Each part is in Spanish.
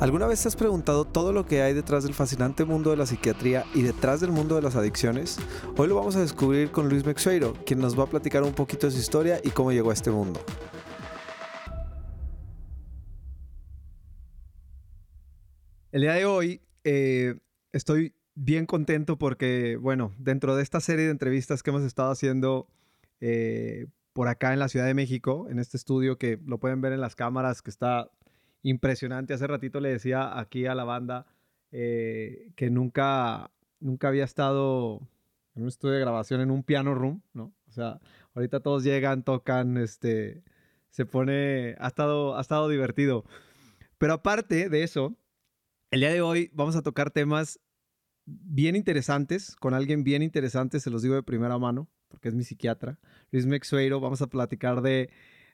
¿Alguna vez te has preguntado todo lo que hay detrás del fascinante mundo de la psiquiatría y detrás del mundo de las adicciones? Hoy lo vamos a descubrir con Luis Mexueiro, quien nos va a platicar un poquito de su historia y cómo llegó a este mundo. El día de hoy eh, estoy bien contento porque, bueno, dentro de esta serie de entrevistas que hemos estado haciendo eh, por acá en la Ciudad de México, en este estudio que lo pueden ver en las cámaras, que está impresionante. Hace ratito le decía aquí a la banda eh, que nunca, nunca había estado en un estudio de grabación en un piano room, ¿no? O sea, ahorita todos llegan, tocan, este, se pone, ha estado, ha estado divertido. Pero aparte de eso, el día de hoy vamos a tocar temas bien interesantes, con alguien bien interesante, se los digo de primera mano, porque es mi psiquiatra, Luis Mexueiro. Vamos a platicar de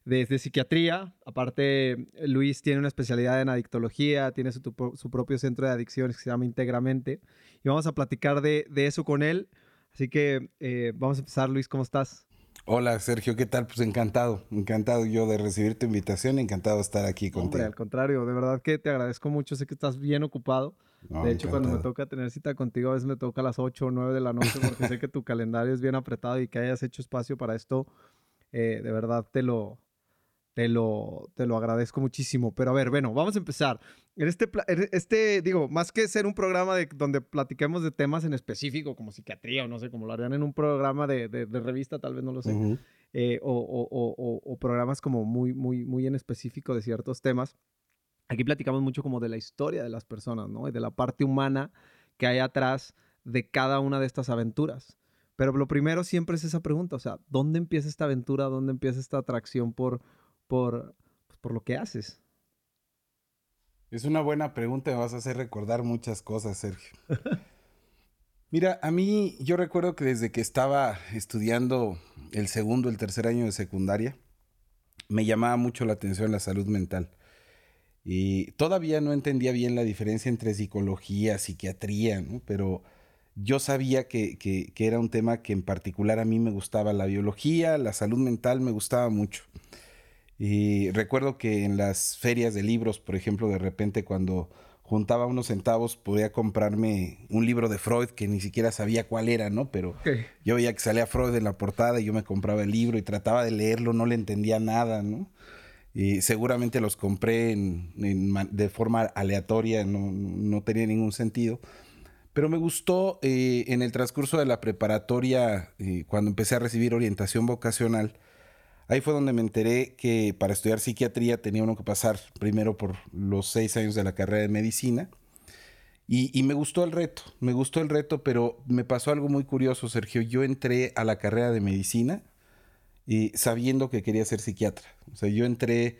desde psiquiatría. Aparte, Luis tiene una especialidad en adictología, tiene su, propio centro de adicciones que se llama Íntegramente. Y vamos a platicar de, eso con él. Así que eh, vamos a empezar, Luis, ¿cómo estás? Hola Sergio, ¿qué tal? Pues encantado, encantado yo de recibir tu invitación, encantado de estar aquí contigo. Hombre, al contrario, de verdad que te agradezco mucho, sé que estás bien ocupado. de hecho, cuando me toca tener cita contigo, a veces me toca a las 8 o 9 de la noche porque sé que tu calendario es bien apretado y que hayas hecho espacio para esto, eh, de verdad te lo, te lo, te lo agradezco muchísimo. Pero a ver, bueno, vamos a empezar. En este, este, digo, más que ser un programa de, donde platiquemos de temas en específico, como psiquiatría o no sé, como lo harían en un programa de, de, revista, tal vez no lo sé, eh, o, o, o, programas como muy, muy, muy en específico de ciertos temas. Aquí platicamos mucho como de la historia de las personas, ¿no? Y de la parte humana que hay atrás de cada una de estas aventuras. Pero lo primero siempre es esa pregunta, o sea, ¿dónde empieza esta aventura? ¿Dónde empieza esta atracción por, por, pues, por lo que haces? Es una buena pregunta, me vas a hacer recordar muchas cosas, Sergio. Mira, a mí yo recuerdo que desde que estaba estudiando el segundo, el tercer año de secundaria, me llamaba mucho la atención la salud mental. Y todavía no entendía bien la diferencia entre psicología, psiquiatría, ¿no? Pero yo sabía que, que, que era un tema que en particular a mí me gustaba, la biología, la salud mental me gustaba mucho. Y recuerdo que en las ferias de libros, por ejemplo, de repente cuando juntaba unos centavos podía comprarme un libro de Freud que ni siquiera sabía cuál era, ¿no? Pero yo veía que salía Freud en la portada y yo me compraba el libro y trataba de leerlo, no le entendía nada, ¿no? Y seguramente los compré de forma aleatoria, no, tenía ningún sentido. Pero me gustó eh, en el transcurso de la preparatoria, eh, cuando empecé a recibir orientación vocacional, Ahí fue donde me enteré que para estudiar psiquiatría tenía uno que pasar primero por los seis años de la carrera de medicina. Y, me gustó el reto, me gustó el reto, pero me pasó algo muy curioso, Sergio. Yo entré a la carrera de medicina y sabiendo que quería ser psiquiatra. O sea, yo entré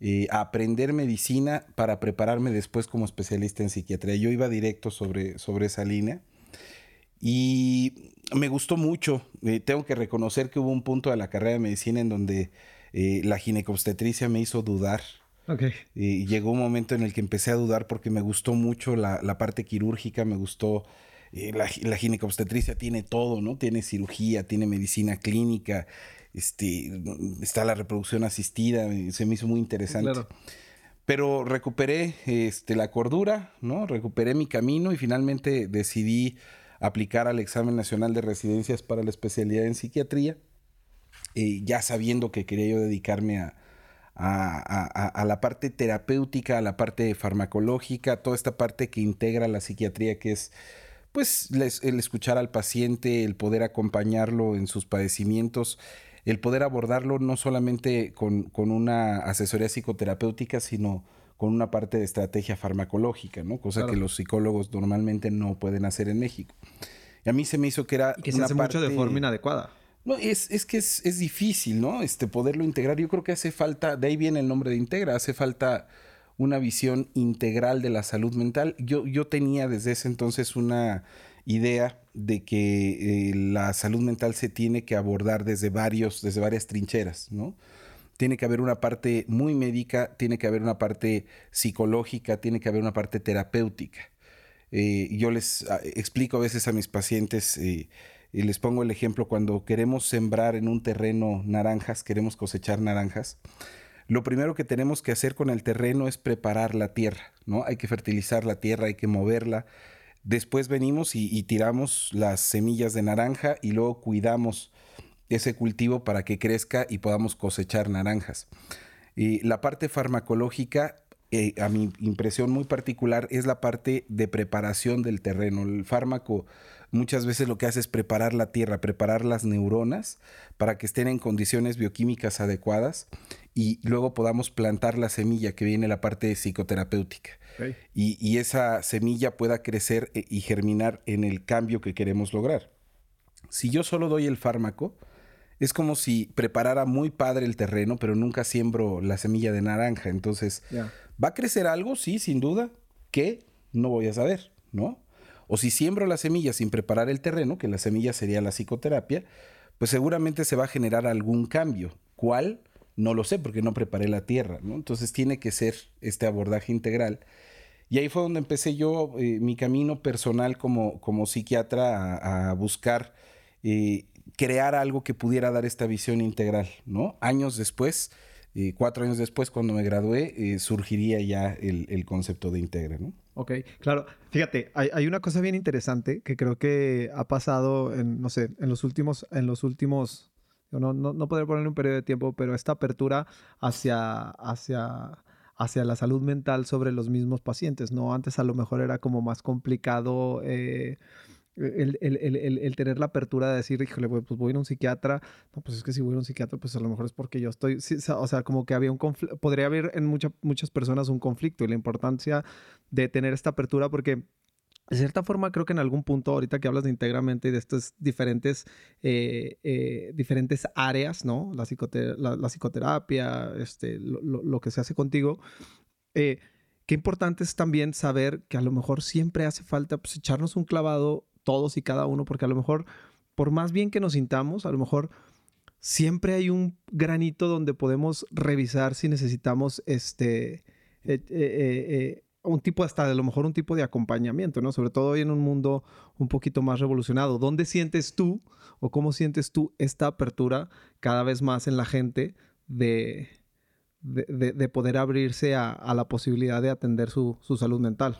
eh, a aprender medicina para prepararme después como especialista en psiquiatría. Yo iba directo sobre, sobre esa línea. Y me gustó mucho. Eh, tengo que reconocer que hubo un punto de la carrera de medicina en donde eh, la ginecobstetricia me hizo dudar. Okay. Y llegó un momento en el que empecé a dudar porque me gustó mucho la, la parte quirúrgica, me gustó. Eh, la, la, ginecobstetricia tiene todo, ¿no? Tiene cirugía, tiene medicina clínica, este, está la reproducción asistida, se me hizo muy interesante. Claro. Pero recuperé este, la cordura, ¿no? Recuperé mi camino y finalmente decidí aplicar al examen nacional de residencias para la especialidad en psiquiatría, eh, ya sabiendo que quería yo dedicarme a, a, la parte terapéutica, a la parte farmacológica, toda esta parte que integra la psiquiatría, que es pues el escuchar al paciente, el poder acompañarlo en sus padecimientos, el poder abordarlo no solamente con, con una asesoría psicoterapéutica, sino con una parte de estrategia farmacológica, ¿no? Cosa que los psicólogos normalmente no pueden hacer en México. Y a mí se me hizo que era. que se hace mucho de forma inadecuada. No, es, es que es, es, difícil, ¿no? Este, poderlo integrar. Yo creo que hace falta, de ahí viene el nombre de integra, hace falta una visión integral de la salud mental. Yo, yo tenía desde ese entonces una idea de que eh, la salud mental se tiene que abordar desde, varios, desde varias trincheras, ¿no? Tiene que haber una parte muy médica, tiene que haber una parte psicológica, tiene que haber una parte terapéutica. Eh, yo les ah, explico a veces a mis pacientes eh, y les pongo el ejemplo cuando queremos sembrar en un terreno naranjas, queremos cosechar naranjas. Lo primero que tenemos que hacer con el terreno es preparar la tierra, ¿no? Hay que fertilizar la tierra, hay que moverla. Después venimos y, tiramos las semillas de naranja y luego cuidamos ese cultivo para que crezca y podamos cosechar naranjas. Y la parte farmacológica, eh, a mi impresión muy particular, es la parte de preparación del terreno. El fármaco muchas veces lo que hace es preparar la tierra, preparar las neuronas para que estén en condiciones bioquímicas adecuadas y luego podamos plantar la semilla que viene la parte psicoterapéutica. Y, esa semilla pueda crecer eh, y germinar en el cambio que queremos lograr. Si yo solo doy el fármaco, es como si preparara muy padre el terreno, pero nunca siembro la semilla de naranja. Entonces, ¿va a crecer algo? Sí, sin duda. ¿Qué? No voy a saber, ¿no? O si siembro la semilla sin preparar el terreno, que la semilla sería la psicoterapia, pues seguramente se va a generar algún cambio. ¿Cuál? No lo sé porque no preparé la tierra, ¿no? Entonces tiene que ser este abordaje integral. Y ahí fue donde empecé yo eh, mi camino personal como, como psiquiatra a, buscar eh, crear algo que pudiera dar esta visión integral, ¿no? Años después, eh, cuatro años después, cuando me gradué, surgiría ya el, concepto de integre, ¿no? Ok, claro. Fíjate, hay, una cosa bien interesante que creo que ha pasado en, no sé, en los últimos, en los últimos, no, no, no poder ponerle un periodo de tiempo, pero esta apertura hacia, hacia, hacia la salud mental sobre los mismos pacientes, ¿no? Antes a lo mejor era como más complicado. Eh, el, tener la apertura de decir, híjole, pues voy a ir a un psiquiatra. No, pues es que si voy a un psiquiatra, pues a lo mejor es porque yo estoy. o sea, como que había un conflicto. Podría haber en muchas personas un conflicto y la importancia de tener esta apertura porque. De cierta forma, creo que en algún punto, ahorita que hablas de íntegramente y de estas diferentes, eh, eh, diferentes áreas, ¿no? La, la, psicoterapia, este, lo, que se hace contigo, eh, qué importante es también saber que a lo mejor siempre hace falta pues, echarnos un clavado todos y cada uno, porque a lo mejor, por más bien que nos sintamos, a lo mejor siempre hay un granito donde podemos revisar si necesitamos este, eh, eh, eh, un tipo hasta a lo mejor un tipo de acompañamiento, ¿no? Sobre todo hoy en un mundo un poquito más revolucionado. ¿Dónde sientes tú o cómo sientes tú esta apertura cada vez más en la gente de, de, poder abrirse a, la posibilidad de atender su, su salud mental?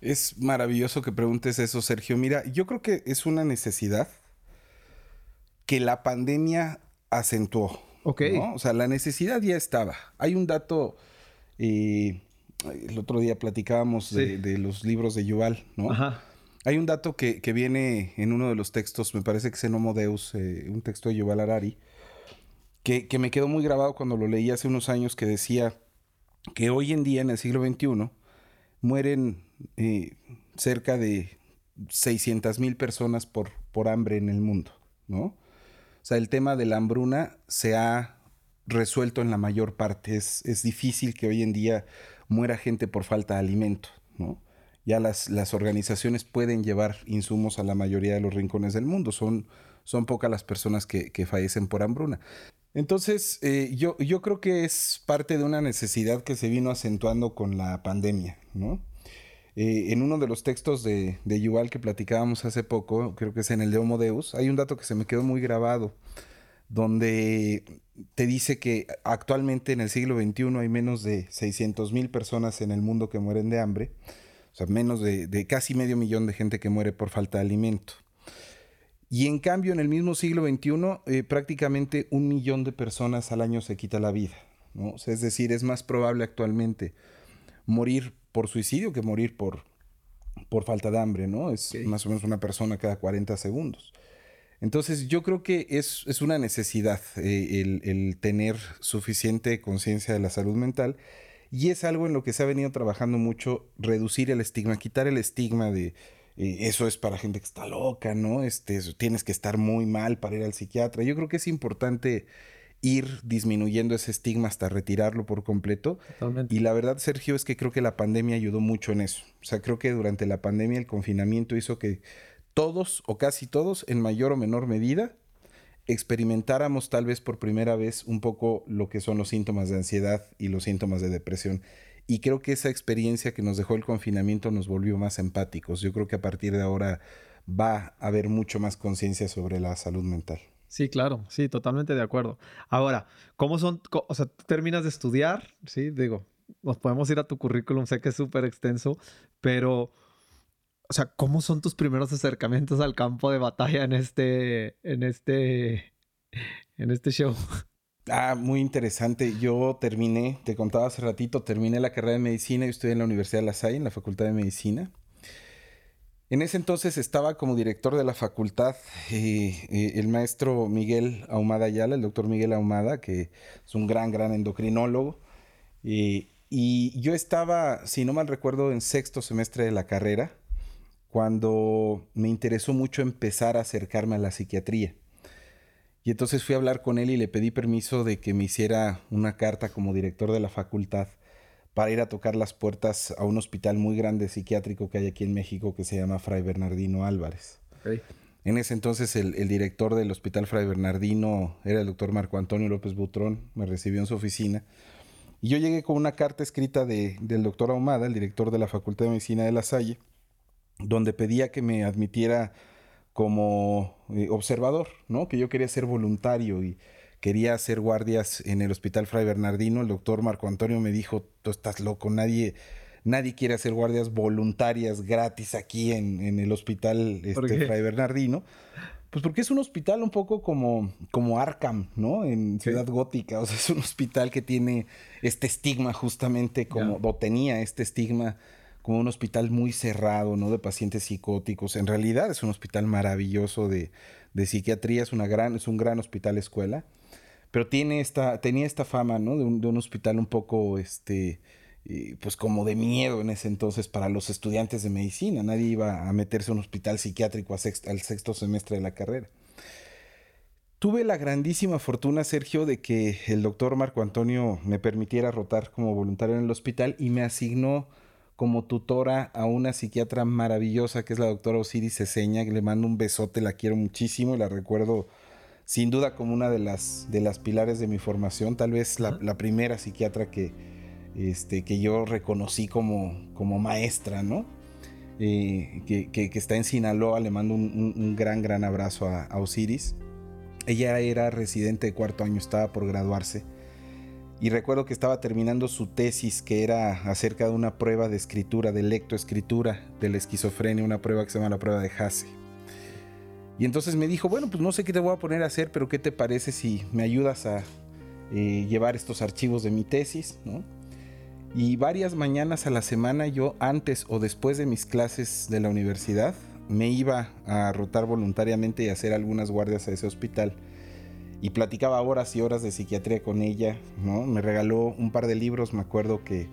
Es maravilloso que preguntes eso, Sergio. Mira, yo creo que es una necesidad que la pandemia acentuó. Ok. O sea, la necesidad ya estaba. Hay un dato, eh, el otro día platicábamos de, los libros de Yuval, ¿no? Ajá. Hay un dato que, viene en uno de los textos, me parece que es en Homo Deus, eh, un texto de Yuval Harari, que, que me quedó muy grabado cuando lo leí hace unos años, que decía que hoy en día, en el siglo XXI, mueren eh, cerca de 600 mil personas por, por hambre en el mundo, ¿no? O sea, el tema de la hambruna se ha resuelto en la mayor parte. Es, es difícil que hoy en día muera gente por falta de alimento, ¿no? Ya las, las, organizaciones pueden llevar insumos a la mayoría de los rincones del mundo. Son, son pocas las personas que, que fallecen por hambruna. Entonces, eh, yo, yo creo que es parte de una necesidad que se vino acentuando con la pandemia, ¿no? Eh, en uno de los textos de, de Yuval que platicábamos hace poco, creo que es en el de Homo Deus, hay un dato que se me quedó muy grabado, donde te dice que actualmente en el siglo XXI hay menos de 600 mil personas en el mundo que mueren de hambre, o sea, menos de, casi medio millón de gente que muere por falta de alimento. Y en cambio, en el mismo siglo XXI, eh, prácticamente un millón de personas al año se quita la vida. ¿no? es decir, es más probable actualmente morir por suicidio que morir por, por falta de hambre, ¿no? Es más o menos una persona cada 40 segundos. Entonces yo creo que es, es una necesidad eh, el, tener suficiente conciencia de la salud mental y es algo en lo que se ha venido trabajando mucho, reducir el estigma, quitar el estigma de eh, eso es para gente que está loca, ¿no? Este, tienes que estar muy mal para ir al psiquiatra. Yo creo que es importante ir disminuyendo ese estigma hasta retirarlo por completo. Y la verdad, Sergio, es que creo que la pandemia ayudó mucho en eso. O sea, creo que durante la pandemia el confinamiento hizo que todos o casi todos, en mayor o menor medida, experimentáramos tal vez por primera vez un poco lo que son los síntomas de ansiedad y los síntomas de depresión. Y creo que esa experiencia que nos dejó el confinamiento nos volvió más empáticos. Yo creo que a partir de ahora va a haber mucho más conciencia sobre la salud mental. Sí, claro, sí, totalmente de acuerdo. Ahora, ¿cómo son? O sea, tú terminas de estudiar, sí, digo, nos podemos ir a tu currículum, sé que es súper extenso, pero, o sea, ¿cómo son tus primeros acercamientos al campo de batalla en este, en este, en este show? Ah, muy interesante. Yo terminé, te contaba hace ratito, terminé la carrera de medicina y estoy en la Universidad de La Salle, en la Facultad de Medicina. En ese entonces estaba como director de la facultad eh, eh, el maestro Miguel Ahumada Ayala, el doctor Miguel Ahumada, que es un gran, gran endocrinólogo. y yo estaba, si no mal recuerdo, en sexto semestre de la carrera, cuando me interesó mucho empezar a acercarme a la psiquiatría. Y entonces fui a hablar con él y le pedí permiso de que me hiciera una carta como director de la facultad para ir a tocar las puertas a un hospital muy grande psiquiátrico que hay aquí en México que se llama Fray Bernardino Álvarez. En ese entonces el, director del Hospital Fray Bernardino era el doctor Marco Antonio López Butrón, me recibió en su oficina. Y yo llegué con una carta escrita de, del doctor Ahumada, el director de la Facultad de Medicina de La Salle, donde pedía que me admitiera como eh, observador, ¿no? Que yo quería ser voluntario y quería hacer guardias en el Hospital Fray Bernardino. El doctor Marco Antonio me dijo, tú estás loco, nadie, nadie quiere hacer guardias voluntarias gratis aquí en, el Hospital este, Fray Bernardino. Pues porque es un hospital un poco como, como Arkham, ¿no? En Ciudad Gótica. O sea, es un hospital que tiene este estigma justamente como, o tenía este estigma como un hospital muy cerrado, ¿no? De pacientes psicóticos. En realidad es un hospital maravilloso de, psiquiatría, es, una gran, es un gran hospital escuela pero tiene esta, tenía esta fama, ¿no? De un, hospital un poco, este, eh, pues como de miedo en ese entonces para los estudiantes de medicina. Nadie iba a meterse a un hospital psiquiátrico al sexto semestre de la carrera. Tuve la grandísima fortuna, Sergio, de que el doctor Marco Antonio me permitiera rotar como voluntario en el hospital y me asignó como tutora a una psiquiatra maravillosa que es la doctora Osiris Ceseña, que le mando un besote, la quiero muchísimo y la recuerdo sin duda como una de las, de las pilares de mi formación, tal vez la, primera psiquiatra que, este, que yo reconocí como, como maestra, ¿no? Eh, que, está en Sinaloa, le mando un, gran, gran abrazo a, Osiris. Ella era residente de cuarto año, estaba por graduarse. Y recuerdo que estaba terminando su tesis que era acerca de una prueba de escritura, de lectoescritura de la esquizofrenia, una prueba que se llama la prueba de Hasse. Y entonces me dijo, bueno, pues no sé qué te voy a poner a hacer, pero ¿qué te parece si me ayudas a eh, llevar estos archivos de mi tesis? Y varias mañanas a la semana yo antes o después de mis clases de la universidad me iba a rotar voluntariamente y hacer algunas guardias a ese hospital. Y platicaba horas y horas de psiquiatría con ella, ¿no? Me regaló un par de libros, me acuerdo que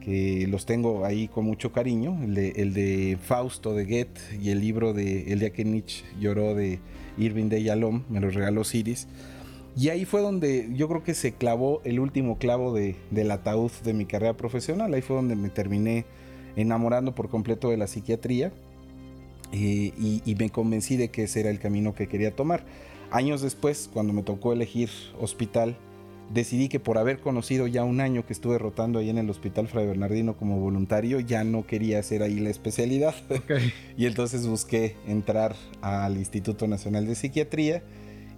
que los tengo ahí con mucho cariño, el de, Fausto de Goethe y el libro de El día que Nietzsche lloró de Irving de Yalom, me los regaló Siris. Y ahí fue donde yo creo que se clavó el último clavo de, del ataúd de mi carrera profesional, ahí fue donde me terminé enamorando por completo de la psiquiatría eh, y me convencí de que ese era el camino que quería tomar. Años después, cuando me tocó elegir hospital, decidí que por haber conocido ya un año que estuve rotando ahí en el Hospital Fray Bernardino como voluntario, ya no quería hacer ahí la especialidad. y entonces busqué entrar al Instituto Nacional de Psiquiatría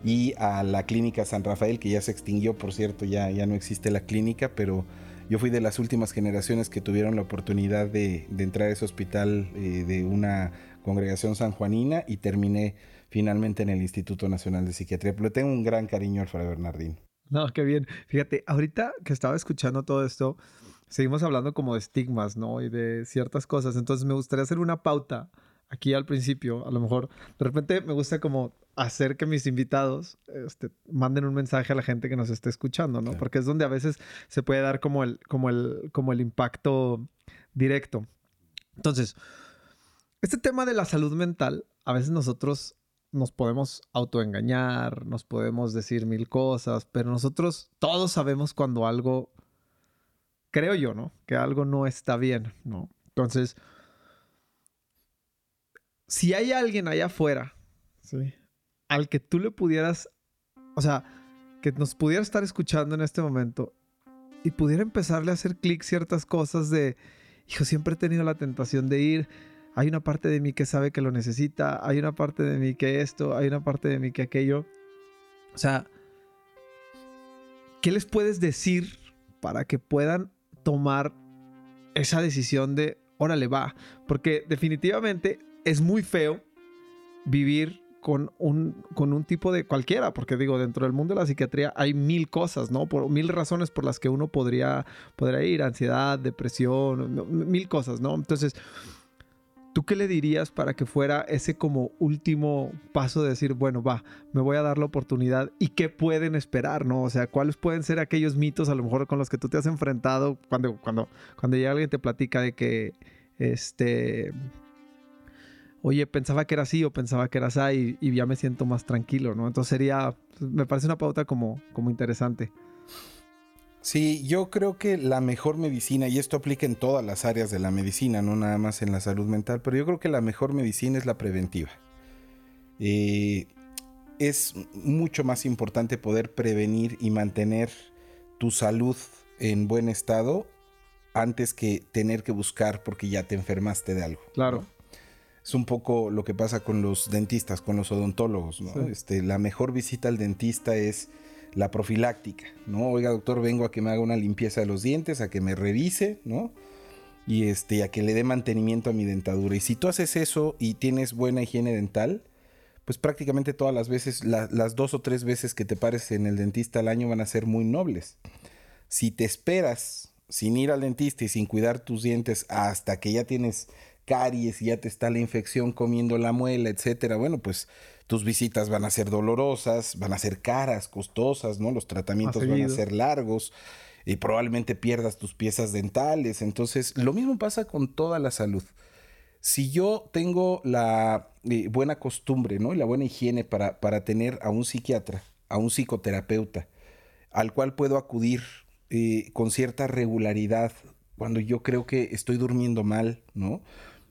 y a la Clínica San Rafael, que ya se extinguió, por cierto, ya, ya no existe la clínica, pero yo fui de las últimas generaciones que tuvieron la oportunidad de, entrar a ese hospital eh, de una congregación sanjuanina y terminé finalmente en el Instituto Nacional de Psiquiatría. Pero le tengo un gran cariño al Fray Bernardino. No, qué bien. Fíjate, ahorita que estaba escuchando todo esto, seguimos hablando como de estigmas, ¿no? Y de ciertas cosas. Entonces me gustaría hacer una pauta aquí al principio. A lo mejor, de repente me gusta como hacer que mis invitados este, manden un mensaje a la gente que nos esté escuchando, ¿no? Porque es donde a veces se puede dar como el, como el, como el impacto directo. Entonces, este tema de la salud mental, a veces nosotros nos podemos autoengañar, nos podemos decir mil cosas, pero nosotros todos sabemos cuando algo, creo yo, ¿no? Que algo no está bien, ¿no? Entonces, si hay alguien allá afuera, ¿sí? Al que tú le pudieras, o sea, que nos pudiera estar escuchando en este momento y pudiera empezarle a hacer clic ciertas cosas de, hijo, siempre he tenido la tentación de ir, hay una parte de mí que sabe que lo necesita, hay una parte de mí que esto, hay una parte de mí que aquello. O sea, ¿qué les puedes decir para que puedan tomar esa decisión de, órale, va? Porque definitivamente es muy feo vivir con un, con un tipo de cualquiera, porque digo, dentro del mundo de la psiquiatría hay mil cosas, ¿no? Por mil razones por las que uno podría, podría ir, ansiedad, depresión, mil cosas, ¿no? Entonces, ¿Tú qué le dirías para que fuera ese como último paso de decir, bueno, va, me voy a dar la oportunidad y qué pueden esperar, ¿no? O sea, ¿cuáles pueden ser aquellos mitos a lo mejor con los que tú te has enfrentado cuando, cuando, cuando ya alguien te platica de que, este, oye, pensaba que era así o pensaba que era así y, ya me siento más tranquilo, ¿no? Entonces sería, me parece una pauta como, como interesante. Sí, yo creo que la mejor medicina, y esto aplica en todas las áreas de la medicina, no nada más en la salud mental, pero yo creo que la mejor medicina es la preventiva. Eh, es mucho más importante poder prevenir y mantener tu salud en buen estado antes que tener que buscar porque ya te enfermaste de algo. Claro. Es un poco lo que pasa con los dentistas, con los odontólogos. Este, la mejor visita al dentista es la profiláctica, ¿no? Oiga, doctor, vengo a que me haga una limpieza de los dientes, a que me revise, ¿no? Y este, a que le dé mantenimiento a mi dentadura. Y si tú haces eso y tienes buena higiene dental, pues prácticamente todas las veces, las dos o tres veces que te pares en el dentista al año van a ser muy nobles. Si te esperas sin ir al dentista y sin cuidar tus dientes hasta que ya tienes caries y ya te está la infección comiendo la muela, etcétera, bueno, pues tus visitas van a ser dolorosas, van a ser caras, costosas, ¿no? Los tratamientos van a ser largos y probablemente pierdas tus piezas dentales. Entonces, lo mismo pasa con toda la salud. Si yo tengo la eh, buena costumbre, ¿no? Y la buena higiene para, para tener a un psiquiatra, a un psicoterapeuta, al cual puedo acudir eh, con cierta regularidad cuando yo creo que estoy durmiendo mal, ¿no?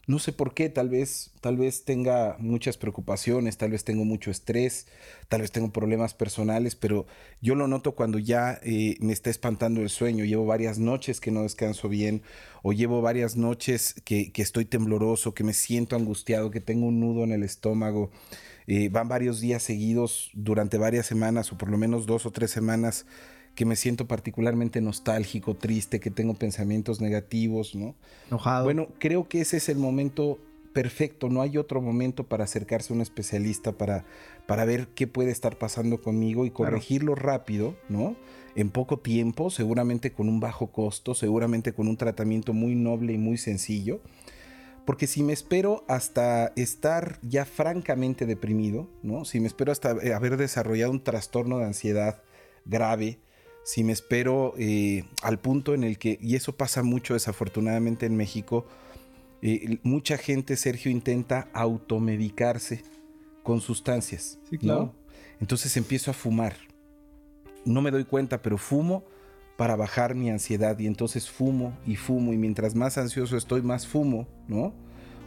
No sé por qué, tal vez, tal vez tenga muchas preocupaciones, tal vez tengo mucho estrés, tal vez tengo problemas personales, pero yo lo noto cuando ya eh, me está espantando el sueño. Llevo varias noches que no descanso bien, o llevo varias noches que, estoy tembloroso, que me siento angustiado, que tengo un nudo en el estómago. Eh, van varios días seguidos durante varias semanas, o por lo menos dos o tres semanas que me siento particularmente nostálgico, triste, que tengo pensamientos negativos, ¿no? Enojado. Bueno, creo que ese es el momento perfecto, no hay otro momento para acercarse a un especialista para, para ver qué puede estar pasando conmigo y corregirlo rápido, ¿no? En poco tiempo, seguramente con un bajo costo, seguramente con un tratamiento muy noble y muy sencillo. Porque si me espero hasta estar ya francamente deprimido, ¿no? Si me espero hasta haber desarrollado un trastorno de ansiedad grave, si me espero eh, al punto en el que, y eso pasa mucho desafortunadamente en México, eh, mucha gente, Sergio, intenta automedicarse con sustancias. Sí, claro. Entonces empiezo a fumar. No me doy cuenta, pero fumo para bajar mi ansiedad y entonces fumo y fumo y mientras más ansioso estoy, más fumo, ¿no?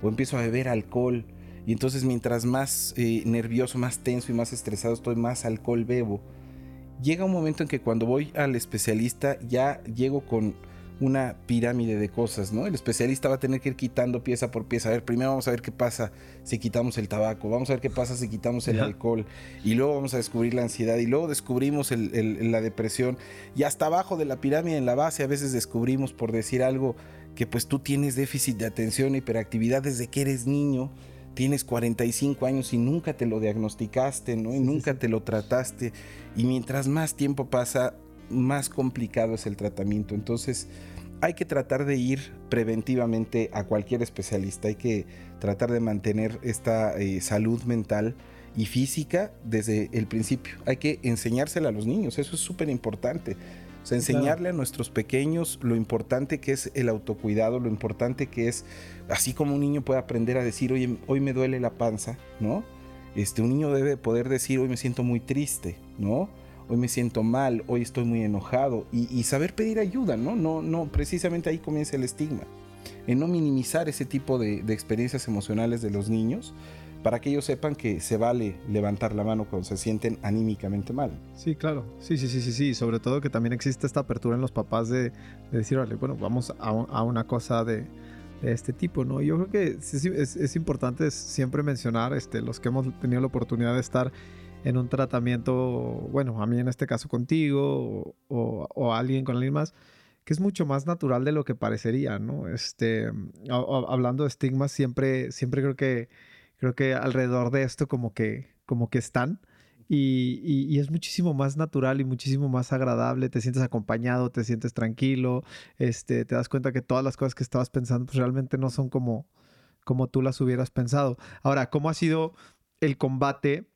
O empiezo a beber alcohol y entonces mientras más eh, nervioso, más tenso y más estresado estoy, más alcohol bebo llega un momento en que cuando voy al especialista ya llego con una pirámide de cosas, ¿no? El especialista va a tener que ir quitando pieza por pieza. A ver, primero vamos a ver qué pasa si quitamos el tabaco, vamos a ver qué pasa si quitamos el alcohol, y luego vamos a descubrir la ansiedad, y luego descubrimos la depresión, y hasta abajo de la pirámide, en la base, a veces descubrimos, por decir algo, que pues tú tienes déficit de atención, hiperactividad desde que eres niño, tienes 45 años y nunca te lo diagnosticaste, ¿no? Y nunca te lo trataste. Y mientras más tiempo pasa, más complicado es el tratamiento. Entonces, hay que tratar de ir preventivamente a cualquier especialista. Hay que tratar de mantener esta eh, salud mental y física desde el principio. Hay que enseñársela a los niños. Eso es súper importante. O sea, enseñarle a nuestros pequeños lo importante que es el autocuidado, lo importante que es, así como un niño puede aprender a decir, oye, hoy me duele la panza, ¿no? Este, un niño debe poder decir, hoy me siento muy triste, ¿no? Hoy me siento mal, hoy estoy muy enojado y, saber pedir ayuda, ¿no? No, no, precisamente ahí comienza el estigma, en no minimizar ese tipo de, de experiencias emocionales de los niños, para que ellos sepan que se vale levantar la mano cuando se sienten anímicamente mal. Sí, claro. Sí, sí, sí, sí, sí. Sobre todo que también existe esta apertura en los papás de, decir, vale, bueno, vamos a, una cosa de, de, este tipo, ¿no? Yo creo que es, es, importante siempre mencionar, este, los que hemos tenido la oportunidad de estar en un tratamiento, bueno, a mí en este caso contigo o, o, alguien con alguien más, que es mucho más natural de lo que parecería, ¿no? Este, hablando de estigmas, siempre, siempre creo que creo que alrededor de esto como que, como que están. Y, es muchísimo más natural y muchísimo más agradable, te sientes acompañado, te sientes tranquilo, este, te das cuenta que todas las cosas que estabas pensando pues realmente no son como, como tú las hubieras pensado. Ahora, ¿cómo ha sido el combate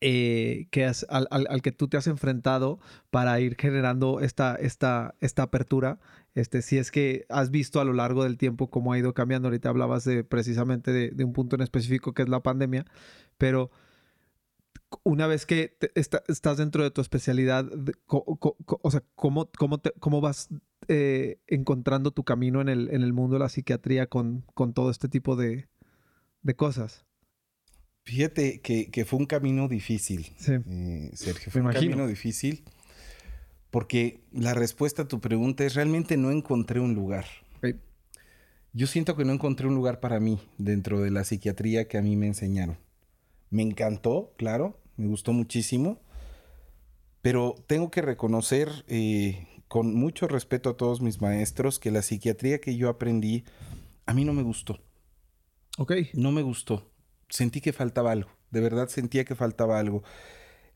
eh, que al, al, que tú te has enfrentado para ir generando esta, esta, esta apertura este, si es que has visto a lo largo del tiempo cómo ha ido cambiando. Ahorita hablabas de, precisamente de, un punto en específico que es la pandemia, pero una vez que estás dentro de tu especialidad, o sea, ¿cómo, cómo, cómo vas eh, encontrando tu camino en el, en el, mundo de la psiquiatría con, con todo este tipo de, cosas? Fíjate que, fue un camino difícil, sí. Eh, Sergio. Fue un camino difícil porque la respuesta a tu pregunta es realmente no encontré un lugar. Yo siento que no encontré un lugar para mí dentro de la psiquiatría que a mí me enseñaron. Me encantó, claro, me gustó muchísimo, pero tengo que reconocer eh, con mucho respeto a todos mis maestros que la psiquiatría que yo aprendí a mí no me gustó. Ok. No me gustó. Sentí que faltaba algo. De verdad sentía que faltaba algo.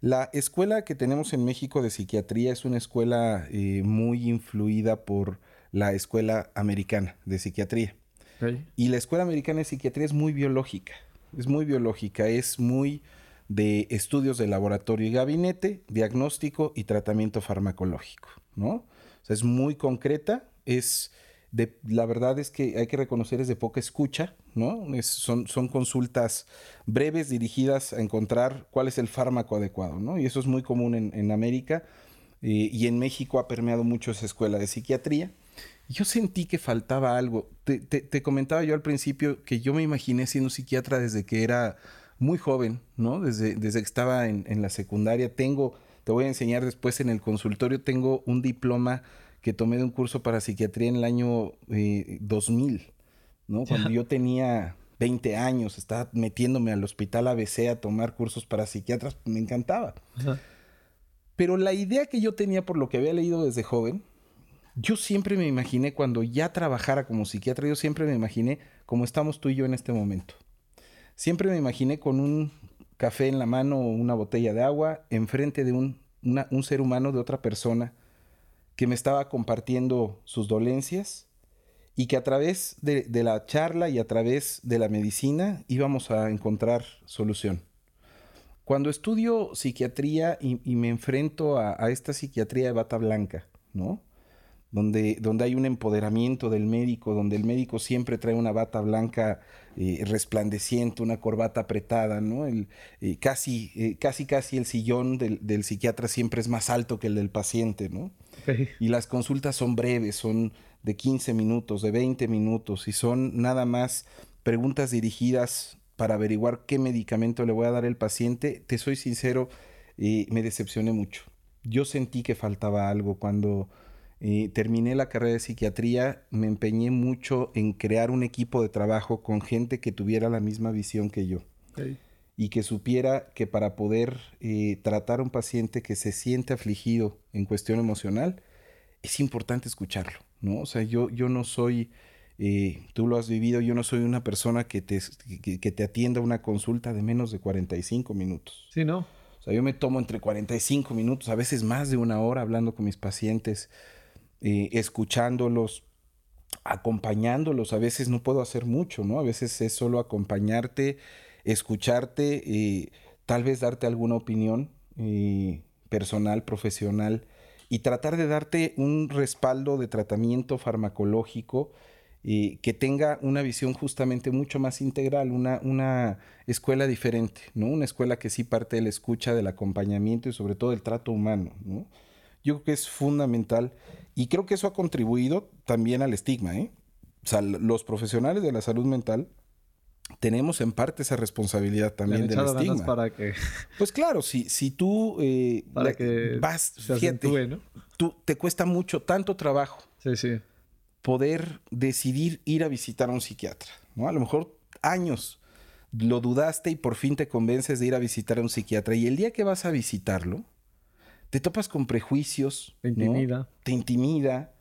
La escuela que tenemos en México de psiquiatría es una escuela eh, muy influida por la escuela americana de psiquiatría. Y la escuela americana de psiquiatría es muy biológica, es muy biológica, es muy de estudios de laboratorio y gabinete, diagnóstico y tratamiento farmacológico, ¿no? O sea, es muy concreta, es la verdad es que hay que reconocer es de poca escucha, ¿no? son, son consultas breves dirigidas a encontrar cuál es el fármaco adecuado, ¿no? Y eso es muy común en, América eh, y en México ha permeado mucho esa escuela de psiquiatría. Yo sentí que faltaba algo. Te, comentaba yo al principio que yo me imaginé siendo psiquiatra desde que era muy joven, ¿no? Desde, desde que estaba en, en la secundaria. Tengo, te voy a enseñar después en el consultorio, tengo un diploma que tomé de un curso para psiquiatría en el año 2000, eh, ¿no? Cuando yo tenía 20 años, estaba metiéndome al hospital ABC a tomar cursos para psiquiatras, me encantaba. Pero la idea que yo tenía por lo que había leído desde joven, yo siempre me imaginé cuando ya trabajara como psiquiatra, yo siempre me imaginé como estamos tú y yo en este momento. Siempre me imaginé con un café en la mano o una botella de agua enfrente de un, un ser humano, de otra persona, que me estaba compartiendo sus dolencias y que a través de, la charla y a través de la medicina íbamos a encontrar solución. Cuando estudio psiquiatría y, me enfrento a, esta psiquiatría de bata blanca, ¿no? Donde, donde, hay un empoderamiento del médico, donde el médico siempre trae una bata blanca eh, resplandeciente, una corbata apretada, ¿no? El, eh, casi, eh, casi, casi el sillón del, del, psiquiatra siempre es más alto que el del paciente, ¿no? Y las consultas son breves, son de 15 minutos, de 20 minutos y son nada más preguntas dirigidas para averiguar qué medicamento le voy a dar al paciente. Te soy sincero, eh, me decepcioné mucho. Yo sentí que faltaba algo cuando eh, terminé la carrera de psiquiatría, me empeñé mucho en crear un equipo de trabajo con gente que tuviera la misma visión que yo. Y que supiera que para poder eh, tratar a un paciente que se siente afligido en cuestión emocional, es importante escucharlo, ¿no? O sea, yo, yo no soy, eh, tú lo has vivido, yo no soy una persona que te, que, te atienda una consulta de menos de 45 minutos. Sí, ¿no? O sea, yo me tomo entre 45 minutos, a veces más de una hora hablando con mis pacientes, eh, escuchándolos, acompañándolos. A veces no puedo hacer mucho, ¿no? A veces es solo acompañarte, escucharte, eh, tal vez darte alguna opinión personal, profesional y tratar de darte un respaldo de tratamiento farmacológico que tenga una visión justamente mucho más integral, una, una escuela diferente, ¿no? Una escuela que sí parte de la escucha, del acompañamiento y sobre todo del trato humano, ¿no? Yo creo que es fundamental y creo que eso ha contribuido también al estigma, ¿eh? Los profesionales de la salud mental tenemos en parte esa responsabilidad también del estigma. Para que... Pues claro, si, si tú eh, para que vas, fíjate, ¿no? tú, te cuesta mucho, tanto trabajo. Sí, sí poder decidir ir a visitar a un psiquiatra, ¿no? A lo mejor años lo dudaste y por fin te convences de ir a visitar a un psiquiatra y el día que vas a visitarlo, te topas con prejuicios, te intimida, te intimida,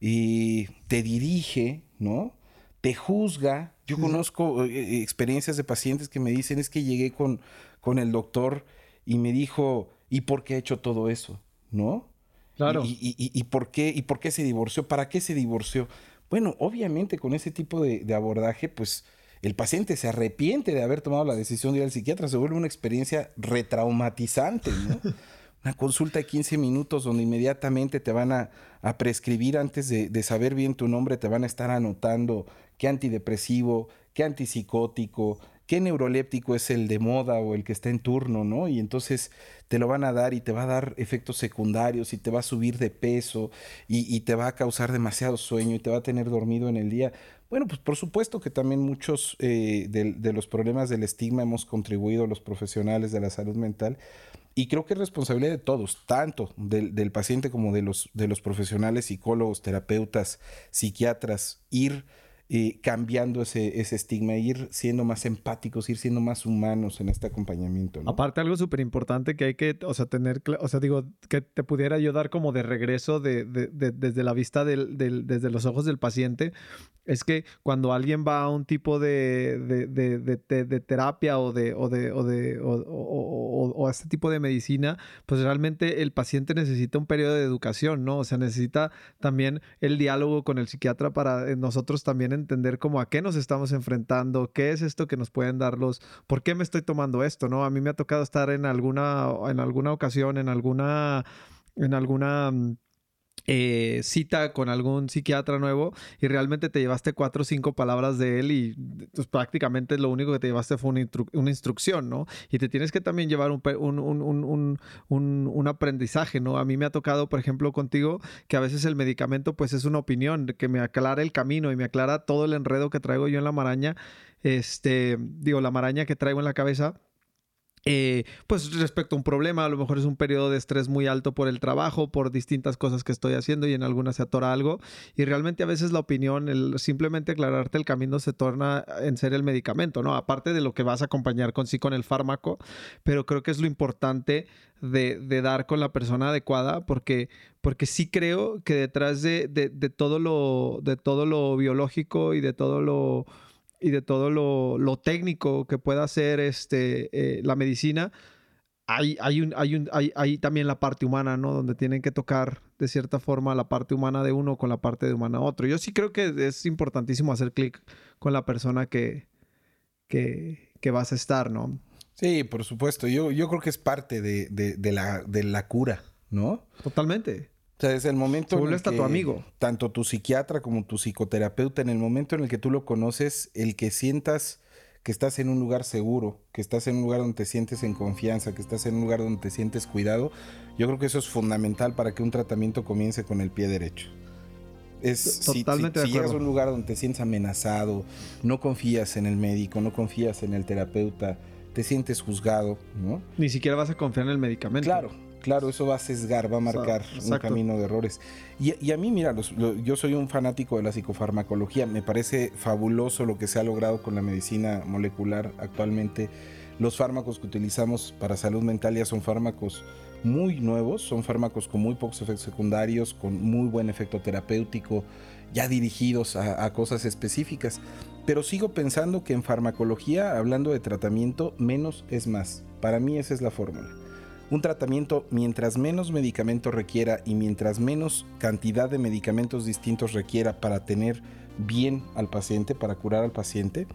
y te dirige, ¿no? Te juzga. Yo conozco eh, eh, experiencias de pacientes que me dicen es que llegué con, con el doctor y me dijo, ¿y por qué ha hecho todo eso? ¿No? Claro. ¿Y, por qué, ¿Y por qué se divorció? ¿Para qué se divorció? Bueno, obviamente con ese tipo de, abordaje, pues el paciente se arrepiente de haber tomado la decisión de ir al psiquiatra, se vuelve una experiencia retraumatizante, ¿no? una consulta de 15 minutos donde inmediatamente te van a, prescribir antes de, de, saber bien tu nombre, te van a estar anotando qué antidepresivo, qué antipsicótico, qué neuroléptico es el de moda o el que está en turno, ¿no? Y entonces te lo van a dar y te va a dar efectos secundarios y te va a subir de peso y, te va a causar demasiado sueño y te va a tener dormido en el día. Bueno, pues por supuesto que también muchos eh, de, los problemas del estigma hemos contribuido los profesionales de la salud mental y creo que es responsabilidad de todos, tanto del, del paciente como de los, de los profesionales, psicólogos, terapeutas, psiquiatras, ir cambiando ese, ese estigma, ir siendo más empáticos, ir siendo más humanos en este acompañamiento. Aparte, algo súper importante que hay que, o sea, tener, o sea, digo, que te pudiera ayudar como de regreso de, desde la vista del, desde los ojos del paciente, es que cuando alguien va a un tipo de, de terapia o de, o de, o de, o, a este tipo de medicina, pues realmente el paciente necesita un periodo de educación, ¿no? O sea, necesita también el diálogo con el psiquiatra para eh, nosotros también entender cómo a qué nos estamos enfrentando, qué es esto que nos pueden dar los, por qué me estoy tomando esto, ¿no? A mí me ha tocado estar en alguna, en alguna ocasión, en alguna, en alguna mm, eh, cita con algún psiquiatra nuevo y realmente te llevaste cuatro o cinco palabras de él y pues, prácticamente lo único que te llevaste fue una, instrucción, ¿no? Y te tienes que también llevar un, un, aprendizaje, ¿no? A mí me ha tocado, por ejemplo, contigo, que a veces el medicamento pues es una opinión, que me aclara el camino y me aclara todo el enredo que traigo yo en la maraña, este, digo, la maraña que traigo en la cabeza eh, pues respecto a un problema, a lo mejor es un periodo de estrés muy alto por el trabajo, por distintas cosas que estoy haciendo y en algunas se atora algo. Y realmente a veces la opinión, simplemente aclararte el camino se torna en ser el medicamento, ¿no? Aparte de lo que vas a acompañar con sí con el fármaco, pero creo que es lo importante de, dar con la persona adecuada porque, porque sí creo que detrás de, de todo, lo, de todo lo biológico y de todo lo y de todo lo, técnico que pueda hacer este, eh, la medicina, hay, hay, un, hay, un, hay, también la parte humana, ¿no? Donde tienen que tocar de cierta forma la parte humana de uno con la parte de humana de otro. Yo sí creo que es importantísimo hacer clic con la persona que, que, que, vas a estar, ¿no? Sí, por supuesto. Yo, yo creo que es parte de, de, la, de la cura, ¿no? Totalmente. O sea, desde el momento en el que tu amigo. tanto tu psiquiatra como tu psicoterapeuta, en el momento en el que tú lo conoces, el que sientas que estás en un lugar seguro, que estás en un lugar donde te sientes en confianza, que estás en un lugar donde te sientes cuidado, yo creo que eso es fundamental para que un tratamiento comience con el pie derecho. Es, Totalmente si, si, llegas a un lugar donde te sientes amenazado, no confías en el médico, no confías en el terapeuta, te sientes juzgado, ¿no? Ni siquiera vas a confiar en el medicamento. Claro, Claro, eso va a sesgar, va a marcar un camino de errores. Y, a mí, mira, yo soy un fanático de la psicofarmacología. Me parece fabuloso lo que se ha logrado con la medicina molecular actualmente. Los fármacos que utilizamos para salud mental ya son fármacos muy nuevos, son fármacos con muy pocos efectos secundarios, con muy buen efecto terapéutico, ya dirigidos a, a cosas específicas. Pero sigo pensando que en farmacología, hablando de tratamiento, menos es más. Para mí esa es la fórmula. Un tratamiento, mientras menos medicamento requiera y mientras menos cantidad de medicamentos distintos requiera para tener bien al paciente, para curar al paciente,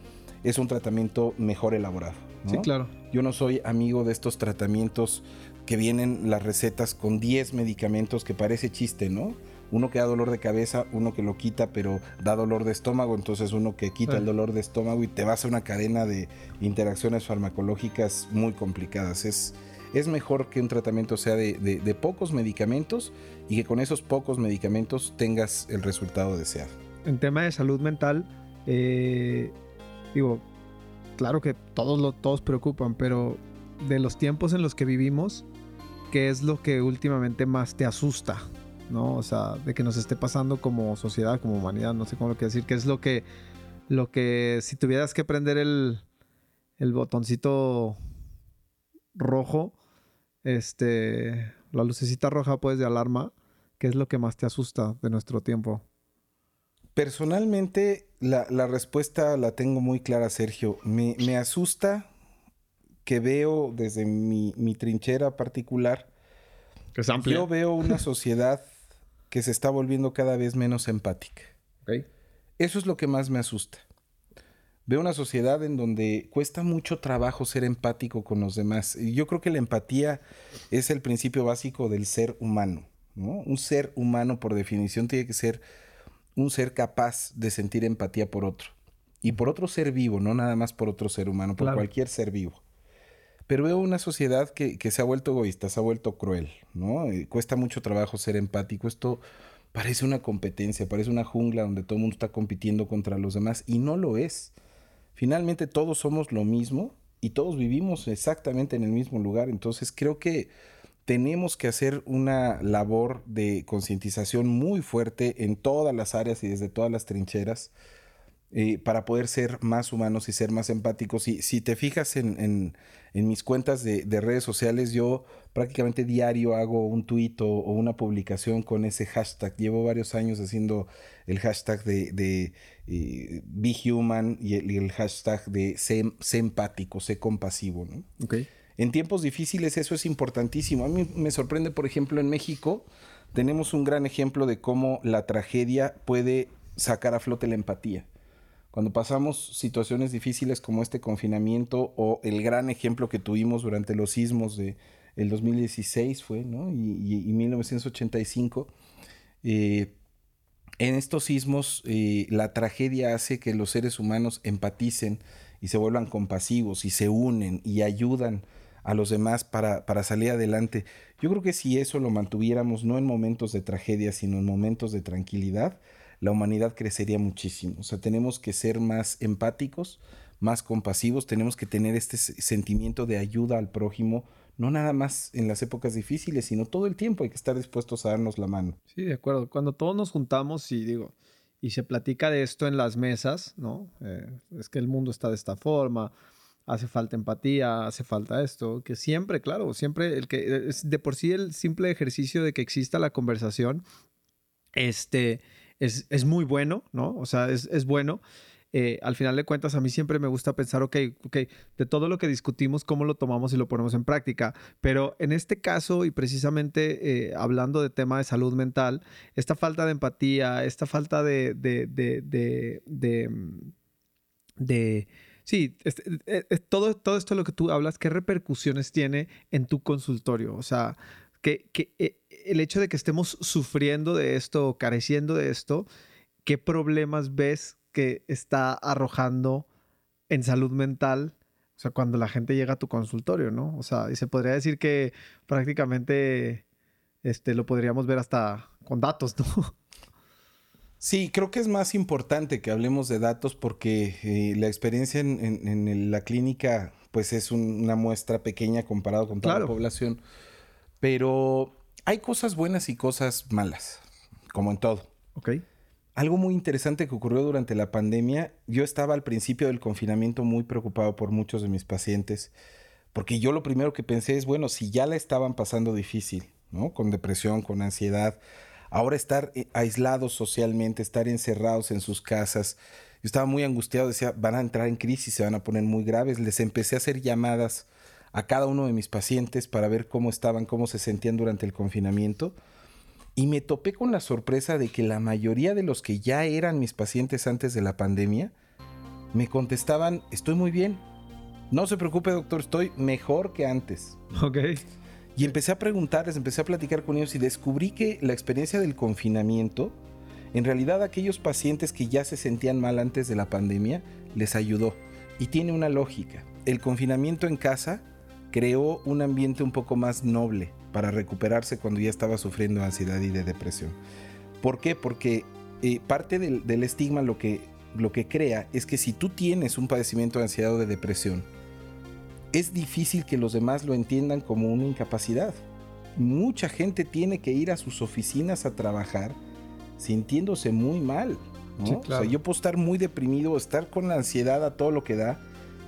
es un tratamiento mejor elaborado. Sí, claro. Yo no soy amigo de estos tratamientos que vienen las recetas con 10 medicamentos que parece chiste, ¿no? Uno que da dolor de cabeza, uno que lo quita pero da dolor de estómago, entonces uno que quita el dolor de estómago y te vas a una cadena de interacciones farmacológicas muy complicadas. Es, es mejor que un tratamiento sea de, pocos medicamentos y que con esos pocos medicamentos tengas el resultado deseado. En tema de salud mental, eh, digo, claro que todos, lo, todos preocupan, pero de los tiempos en los que vivimos, ¿qué es lo que últimamente más te asusta? ¿No? O sea, de que nos esté pasando como sociedad, como humanidad, no sé cómo lo que decir, ¿qué es lo que, lo que si tuvieras que prender el, el botoncito rojo, este, la lucecita roja pues de alarma, ¿qué es lo que más te asusta de nuestro tiempo? Personalmente, la, respuesta la tengo muy clara, Sergio. Me, asusta que veo desde mi, trinchera particular. Que es amplia. Yo veo una sociedad que se está volviendo cada vez menos empática. Eso es lo que más me asusta. Veo una sociedad en donde cuesta mucho trabajo ser empático con los demás. Yo creo que la empatía es el principio básico del ser humano. Un ser humano, por definición, tiene que ser un ser capaz de sentir empatía por otro. Y por otro ser vivo, no nada más por otro ser humano, por cualquier ser vivo. Pero veo una sociedad que, se ha vuelto egoísta, se ha vuelto cruel, ¿no? cuesta mucho trabajo ser empático. Esto parece una competencia, parece una jungla donde todo el mundo está compitiendo contra los demás y no lo es. Finalmente todos somos lo mismo y todos vivimos exactamente en el mismo lugar. Entonces creo que tenemos que hacer una labor de concientización muy fuerte en todas las áreas y desde todas las trincheras eh, para poder ser más humanos y ser más empáticos. Y si te fijas en, mis cuentas de, redes sociales, yo prácticamente diario hago un tuit o, una publicación con ese hashtag. Llevo varios años haciendo el hashtag de, de eh, Be Human y el, hashtag de sé, empático, sé compasivo. ¿no? Okay. En tiempos difíciles eso es importantísimo. A mí me sorprende, por ejemplo, en México tenemos un gran ejemplo de cómo la tragedia puede sacar a flote la empatía. Cuando pasamos situaciones difíciles como este confinamiento o el gran ejemplo que tuvimos durante los sismos de el 2016 fue, ¿no? Y, 1985, eh, en estos sismos eh, la tragedia hace que los seres humanos empaticen y se vuelvan compasivos y se unen y ayudan a los demás para, para salir adelante. Yo creo que si eso lo mantuviéramos no en momentos de tragedia, sino en momentos de tranquilidad, la humanidad crecería muchísimo. O sea, tenemos que ser más empáticos, más compasivos, tenemos que tener este sentimiento de ayuda al prójimo, no nada más en las épocas difíciles, sino todo el tiempo hay que estar dispuestos a darnos la mano. Sí, de acuerdo. Cuando todos nos juntamos y digo, y se platica de esto en las mesas, ¿no? Eh, es que el mundo está de esta forma, hace falta empatía, hace falta esto, que siempre, claro, siempre el que de por sí el simple ejercicio de que exista la conversación, este, es, es muy bueno, ¿no? O sea, es, es bueno. Eh, al final de cuentas, a mí siempre me gusta pensar, ok, ok, de todo lo que discutimos, cómo lo tomamos y lo ponemos en práctica. Pero en este caso, y precisamente eh, hablando de tema de salud mental, esta falta de empatía, esta falta de, de, de, de, de Sí, este, eh, eh, todo, todo esto de lo que tú hablas, ¿qué repercusiones tiene en tu consultorio? O sea, que, eh, el hecho de que estemos sufriendo de esto, careciendo de esto, ¿qué problemas ves que está arrojando en salud mental? O sea, cuando la gente llega a tu consultorio, ¿no? O sea, y se podría decir que prácticamente este, lo podríamos ver hasta con datos, ¿no? Sí, creo que es más importante que hablemos de datos porque eh, la experiencia en, la clínica pues es una muestra pequeña comparado con toda la población. Pero hay cosas buenas y cosas malas, como en todo. Ok. Algo muy interesante que ocurrió durante la pandemia, yo estaba al principio del confinamiento muy preocupado por muchos de mis pacientes, porque yo lo primero que pensé es, bueno, si ya la estaban pasando difícil, ¿no? Con depresión, con ansiedad, Ahora estar eh, aislados socialmente, estar encerrados en sus casas. Yo estaba muy angustiado, decía, van a entrar en crisis, se van a poner muy graves. Les empecé a hacer llamadas a cada uno de mis pacientes para ver cómo estaban, cómo se sentían durante el confinamiento. Y me topé con la sorpresa de que la mayoría de los que ya eran mis pacientes antes de la pandemia me contestaban, estoy muy bien. No se preocupe, doctor, estoy mejor que antes. Ok. Y empecé a preguntarles, empecé a platicar con ellos y descubrí que la experiencia del confinamiento, en realidad aquellos pacientes que ya se sentían mal antes de la pandemia, les ayudó. Y tiene una lógica. El confinamiento en casa creó un ambiente un poco más noble para recuperarse cuando ya estaba sufriendo ansiedad y de depresión. ¿Por qué? Porque eh, parte del, del, estigma lo que, lo que crea es que si tú tienes un padecimiento de ansiedad o de depresión, es difícil que los demás lo entiendan como una incapacidad. Mucha gente tiene que ir a sus oficinas a trabajar sintiéndose muy mal. ¿no? o sea, yo puedo estar muy deprimido, estar con la ansiedad a todo lo que da,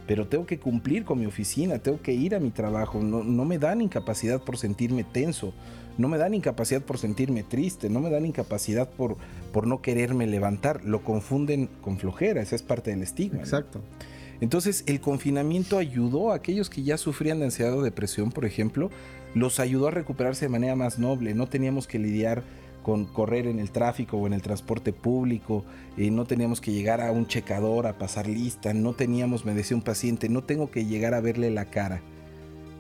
pero tengo que cumplir con mi oficina, tengo que ir a mi trabajo. No, no me dan incapacidad por sentirme tenso, no me dan incapacidad por sentirme triste, no me dan incapacidad por, por no quererme levantar. Lo confunden con flojera, esa es parte del estigma. Exacto. ¿no? Entonces el confinamiento ayudó a aquellos que ya sufrían de ansiedad o depresión, por ejemplo, los ayudó a recuperarse de manera más noble. No teníamos que lidiar con correr en el tráfico o en el transporte público, eh, no teníamos que llegar a un checador a pasar lista, no teníamos, me decía un paciente, no tengo que llegar a verle la cara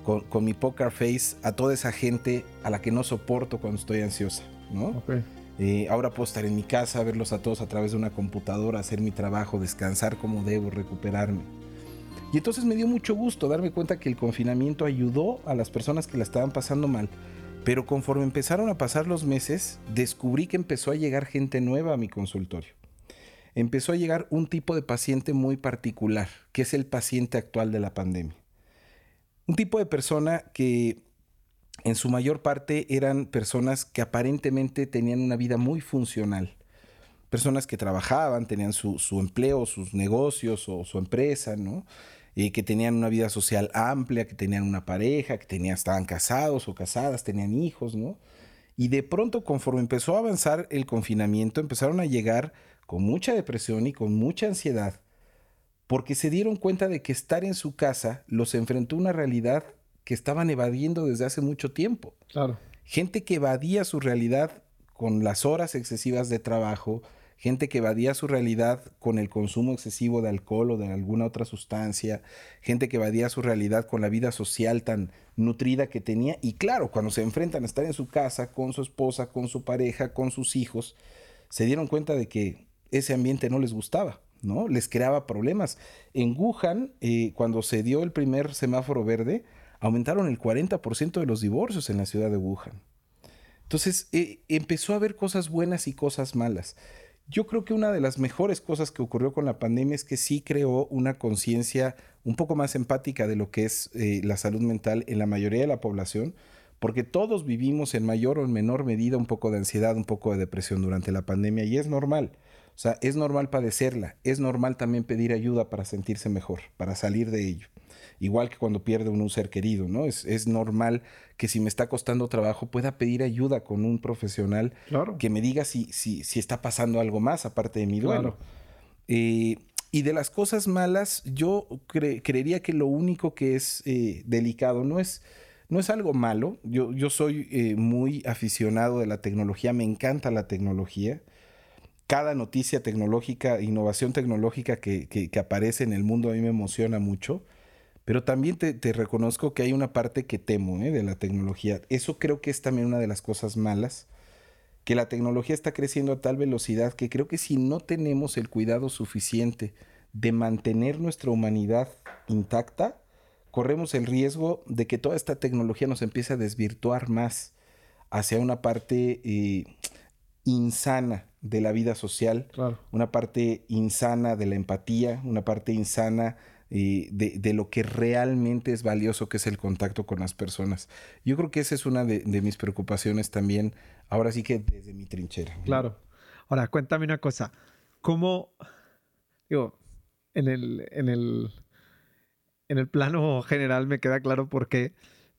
con, con mi poker face a toda esa gente a la que no soporto cuando estoy ansiosa, ¿no? Okay. Eh, ahora puedo estar en mi casa, verlos a todos a través de una computadora, hacer mi trabajo, descansar como debo, recuperarme. Y entonces me dio mucho gusto darme cuenta que el confinamiento ayudó a las personas que la estaban pasando mal. Pero conforme empezaron a pasar los meses, descubrí que empezó a llegar gente nueva a mi consultorio. Empezó a llegar un tipo de paciente muy particular, que es el paciente actual de la pandemia. Un tipo de persona que en su mayor parte eran personas que aparentemente tenían una vida muy funcional. Personas que trabajaban, tenían su, su empleo, sus negocios o su empresa, ¿no? Que tenían una vida social amplia, que tenían una pareja, que tenían, estaban casados o casadas, tenían hijos, ¿no? Y de pronto, conforme empezó a avanzar el confinamiento, empezaron a llegar con mucha depresión y con mucha ansiedad, porque se dieron cuenta de que estar en su casa los enfrentó a una realidad que estaban evadiendo desde hace mucho tiempo. Claro. Gente que evadía su realidad con las horas excesivas de trabajo, gente que evadía su realidad con el consumo excesivo de alcohol o de alguna otra sustancia, gente que evadía su realidad con la vida social tan nutrida que tenía. Y claro, cuando se enfrentan a estar en su casa con su esposa, con su pareja, con sus hijos, se dieron cuenta de que ese ambiente no les gustaba. ¿no? Les creaba problemas. En Wuhan, eh, cuando se dio el primer semáforo verde, aumentaron el 40% de los divorcios en la ciudad de Wuhan. Entonces eh, empezó a haber cosas buenas y cosas malas. Yo creo que una de las mejores cosas que ocurrió con la pandemia es que sí creó una conciencia un poco más empática de lo que es eh, la salud mental en la mayoría de la población, porque todos vivimos en mayor o en menor medida un poco de ansiedad, un poco de depresión durante la pandemia y es normal. O sea, es normal padecerla, es normal también pedir ayuda para sentirse mejor, para salir de ello igual que cuando pierde un, un ser querido, ¿no? Es, es, normal que si me está costando trabajo pueda pedir ayuda con un profesional claro. que me diga si, si, si, está pasando algo más aparte de mi duelo. Claro. Eh, y de las cosas malas, yo cre creería que lo único que es eh, delicado no es, no es algo malo. Yo, yo soy eh, muy aficionado de la tecnología, me encanta la tecnología cada noticia tecnológica, innovación tecnológica que, que, aparece en el mundo a mí me emociona mucho. Pero también te, te reconozco que hay una parte que temo ¿eh? de la tecnología. Eso creo que es también una de las cosas malas, que la tecnología está creciendo a tal velocidad que creo que si no tenemos el cuidado suficiente de mantener nuestra humanidad intacta, corremos el riesgo de que toda esta tecnología nos empiece a desvirtuar más hacia una parte eh, insana de la vida social, claro. una parte insana de la empatía, una parte insana eh, de, de, lo que realmente es valioso, que es el contacto con las personas. Yo creo que esa es una de, de mis preocupaciones también, ahora sí que desde mi trinchera. Claro. Ahora, cuéntame una cosa. ¿Cómo, digo, en el, en el, en el plano general me queda claro por qué,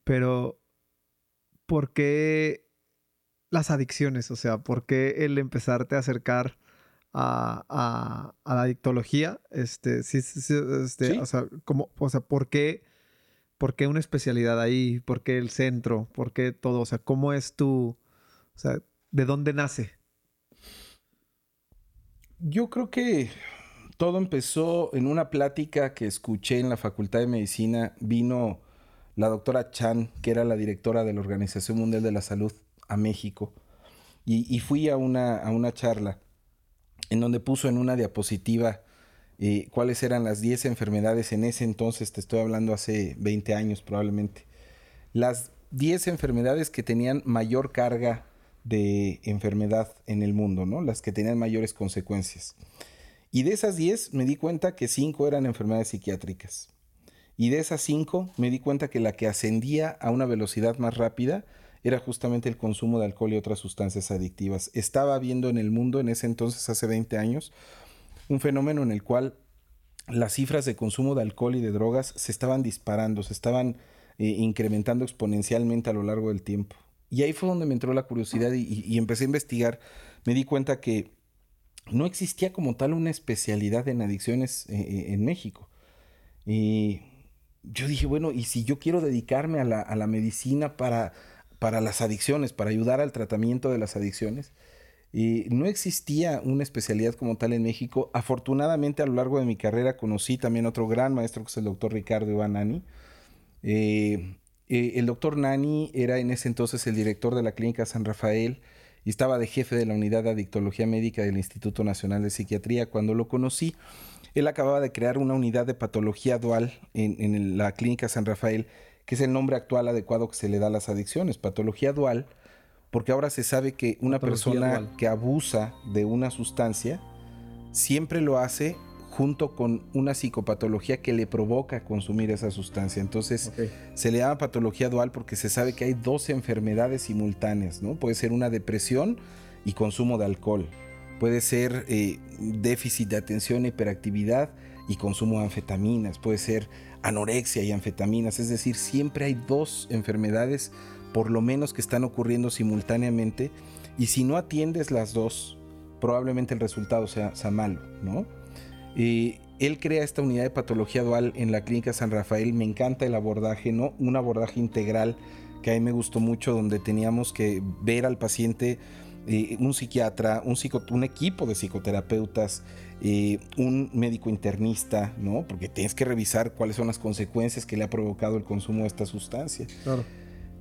pero ¿por qué las adicciones? O sea, ¿por qué el empezarte a acercar a, a, a la dictología, este, sí, sí, este, ¿Sí? o sea, o sea, ¿por qué, ¿por qué una especialidad ahí? ¿Por qué el centro? ¿Por qué todo? O sea, ¿cómo es tu, o sea, de dónde nace? Yo creo que todo empezó en una plática que escuché en la Facultad de Medicina. Vino la doctora Chan, que era la directora de la Organización Mundial de la Salud, a México. Y, fui a una, a una charla en donde puso en una diapositiva eh, cuáles eran las 10 enfermedades en ese entonces, te estoy hablando hace 20 años probablemente, las 10 enfermedades que tenían mayor carga de enfermedad en el mundo, ¿no? Las que tenían mayores consecuencias. Y de esas 10 me di cuenta que 5 eran enfermedades psiquiátricas. Y de esas 5 me di cuenta que la que ascendía a una velocidad más rápida era justamente el consumo de alcohol y otras sustancias adictivas. Estaba viendo en el mundo en ese entonces, hace 20 años, un fenómeno en el cual las cifras de consumo de alcohol y de drogas se estaban disparando, se estaban eh, incrementando exponencialmente a lo largo del tiempo. Y ahí fue donde me entró la curiosidad y, empecé a investigar. Me di cuenta que no existía como tal una especialidad en adicciones eh, eh, en México. Y yo dije, bueno, ¿y si yo quiero dedicarme a la, a la medicina para para las adicciones, para ayudar al tratamiento de las adicciones. Y no existía una especialidad como tal en México. Afortunadamente a lo largo de mi carrera conocí también otro gran maestro que es el doctor Ricardo Iván Nani. Eh, eh, el doctor Nani era en ese entonces el director de la Clínica San Rafael y estaba de jefe de la unidad de adictología médica del Instituto Nacional de Psiquiatría. Cuando lo conocí, él acababa de crear una unidad de patología dual en, en la Clínica San Rafael que es el nombre actual adecuado que se le da a las adicciones, patología dual, porque ahora se sabe que una persona que abusa de una sustancia siempre lo hace junto con una psicopatología que le provoca consumir esa sustancia. Entonces se le llama patología dual porque se sabe que hay dos enfermedades simultáneas, ¿no? Puede ser una depresión y consumo de alcohol. Puede ser eh, déficit de atención, hiperactividad y consumo de anfetaminas. Puede ser anorexia y anfetaminas, es decir, siempre hay dos enfermedades por lo menos que están ocurriendo simultáneamente y si no atiendes las dos, probablemente el resultado sea, malo, ¿no? él crea esta unidad de patología dual en la clínica San Rafael, me encanta el abordaje, ¿no? Un abordaje integral que a mí me gustó mucho donde teníamos que ver al paciente eh, un psiquiatra, un, un equipo de psicoterapeutas, eh, un médico internista, ¿no? Porque tienes que revisar cuáles son las consecuencias que le ha provocado el consumo de esta sustancia.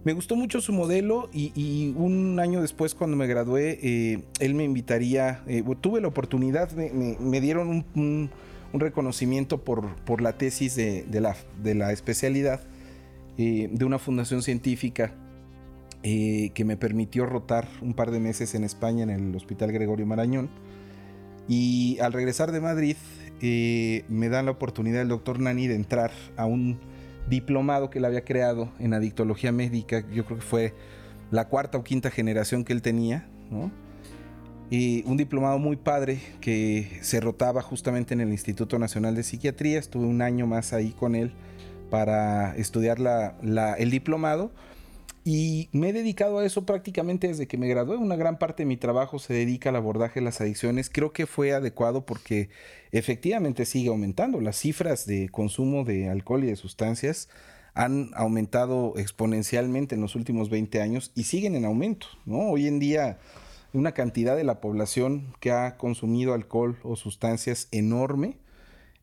Me gustó mucho su modelo y, un año después cuando me gradué, eh, él me invitaría, tuve la oportunidad, me, dieron un, reconocimiento por, por, la tesis de, la, de la, especialidad de una fundación científica que me permitió rotar un par de meses en España en el Hospital Gregorio Marañón y al regresar de Madrid, eh, me dan la oportunidad el doctor Nani de entrar a un diplomado que él había creado en adictología médica. Yo creo que fue la cuarta o quinta generación que él tenía, Y un diplomado muy padre que se rotaba justamente en el Instituto Nacional de Psiquiatría. Estuve un año más ahí con él para estudiar el diplomado y me he dedicado a eso prácticamente desde que me gradué. Una gran parte de mi trabajo se dedica al abordaje de las adicciones. Creo que fue adecuado porque efectivamente sigue aumentando. Las cifras de consumo de alcohol y de sustancias han aumentado exponencialmente en los últimos 20 años y siguen en aumento. ¿no? Hoy en día una cantidad de la población que ha consumido alcohol o sustancias enorme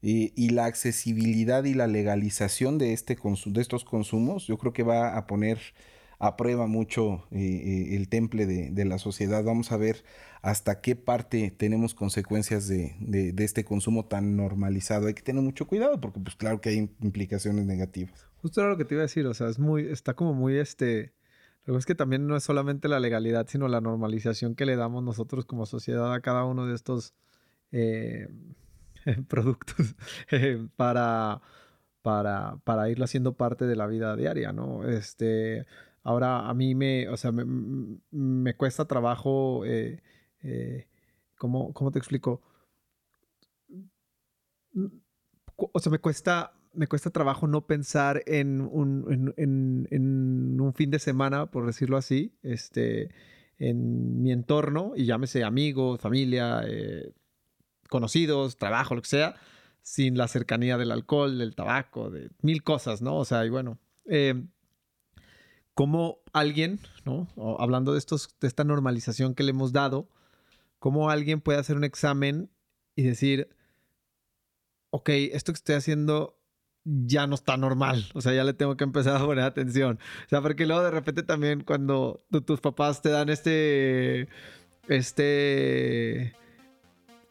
y, y la accesibilidad y la legalización de, este de estos consumos yo creo que va a poner aprueba mucho eh, eh, el temple de, la sociedad. Vamos a ver hasta qué parte tenemos consecuencias de, este consumo tan normalizado. Hay que tener mucho cuidado porque pues claro que hay implicaciones negativas. Justo era lo que te iba a decir, o sea, es muy, está como muy este... Lo que es que también no es solamente la legalidad, sino la normalización que le damos nosotros como sociedad a cada uno de estos eh, productos para, para, para irlo haciendo parte de la vida diaria, ¿no? Este, Ahora a mí me, o sea, me, cuesta trabajo, eh, eh, ¿cómo, te explico? O sea, me cuesta, me cuesta trabajo no pensar en un, en, un fin de semana, por decirlo así, este, en mi entorno, y llámese amigos, familia, eh, conocidos, trabajo, lo que sea, sin la cercanía del alcohol, del tabaco, de mil cosas, ¿no? O sea, y bueno, cómo alguien, ¿no? hablando de, estos, de esta normalización que le hemos dado, cómo alguien puede hacer un examen y decir, ok, esto que estoy haciendo ya no está normal. O sea, ya le tengo que empezar a poner atención. O sea, porque luego de repente también cuando tus papás te dan este, este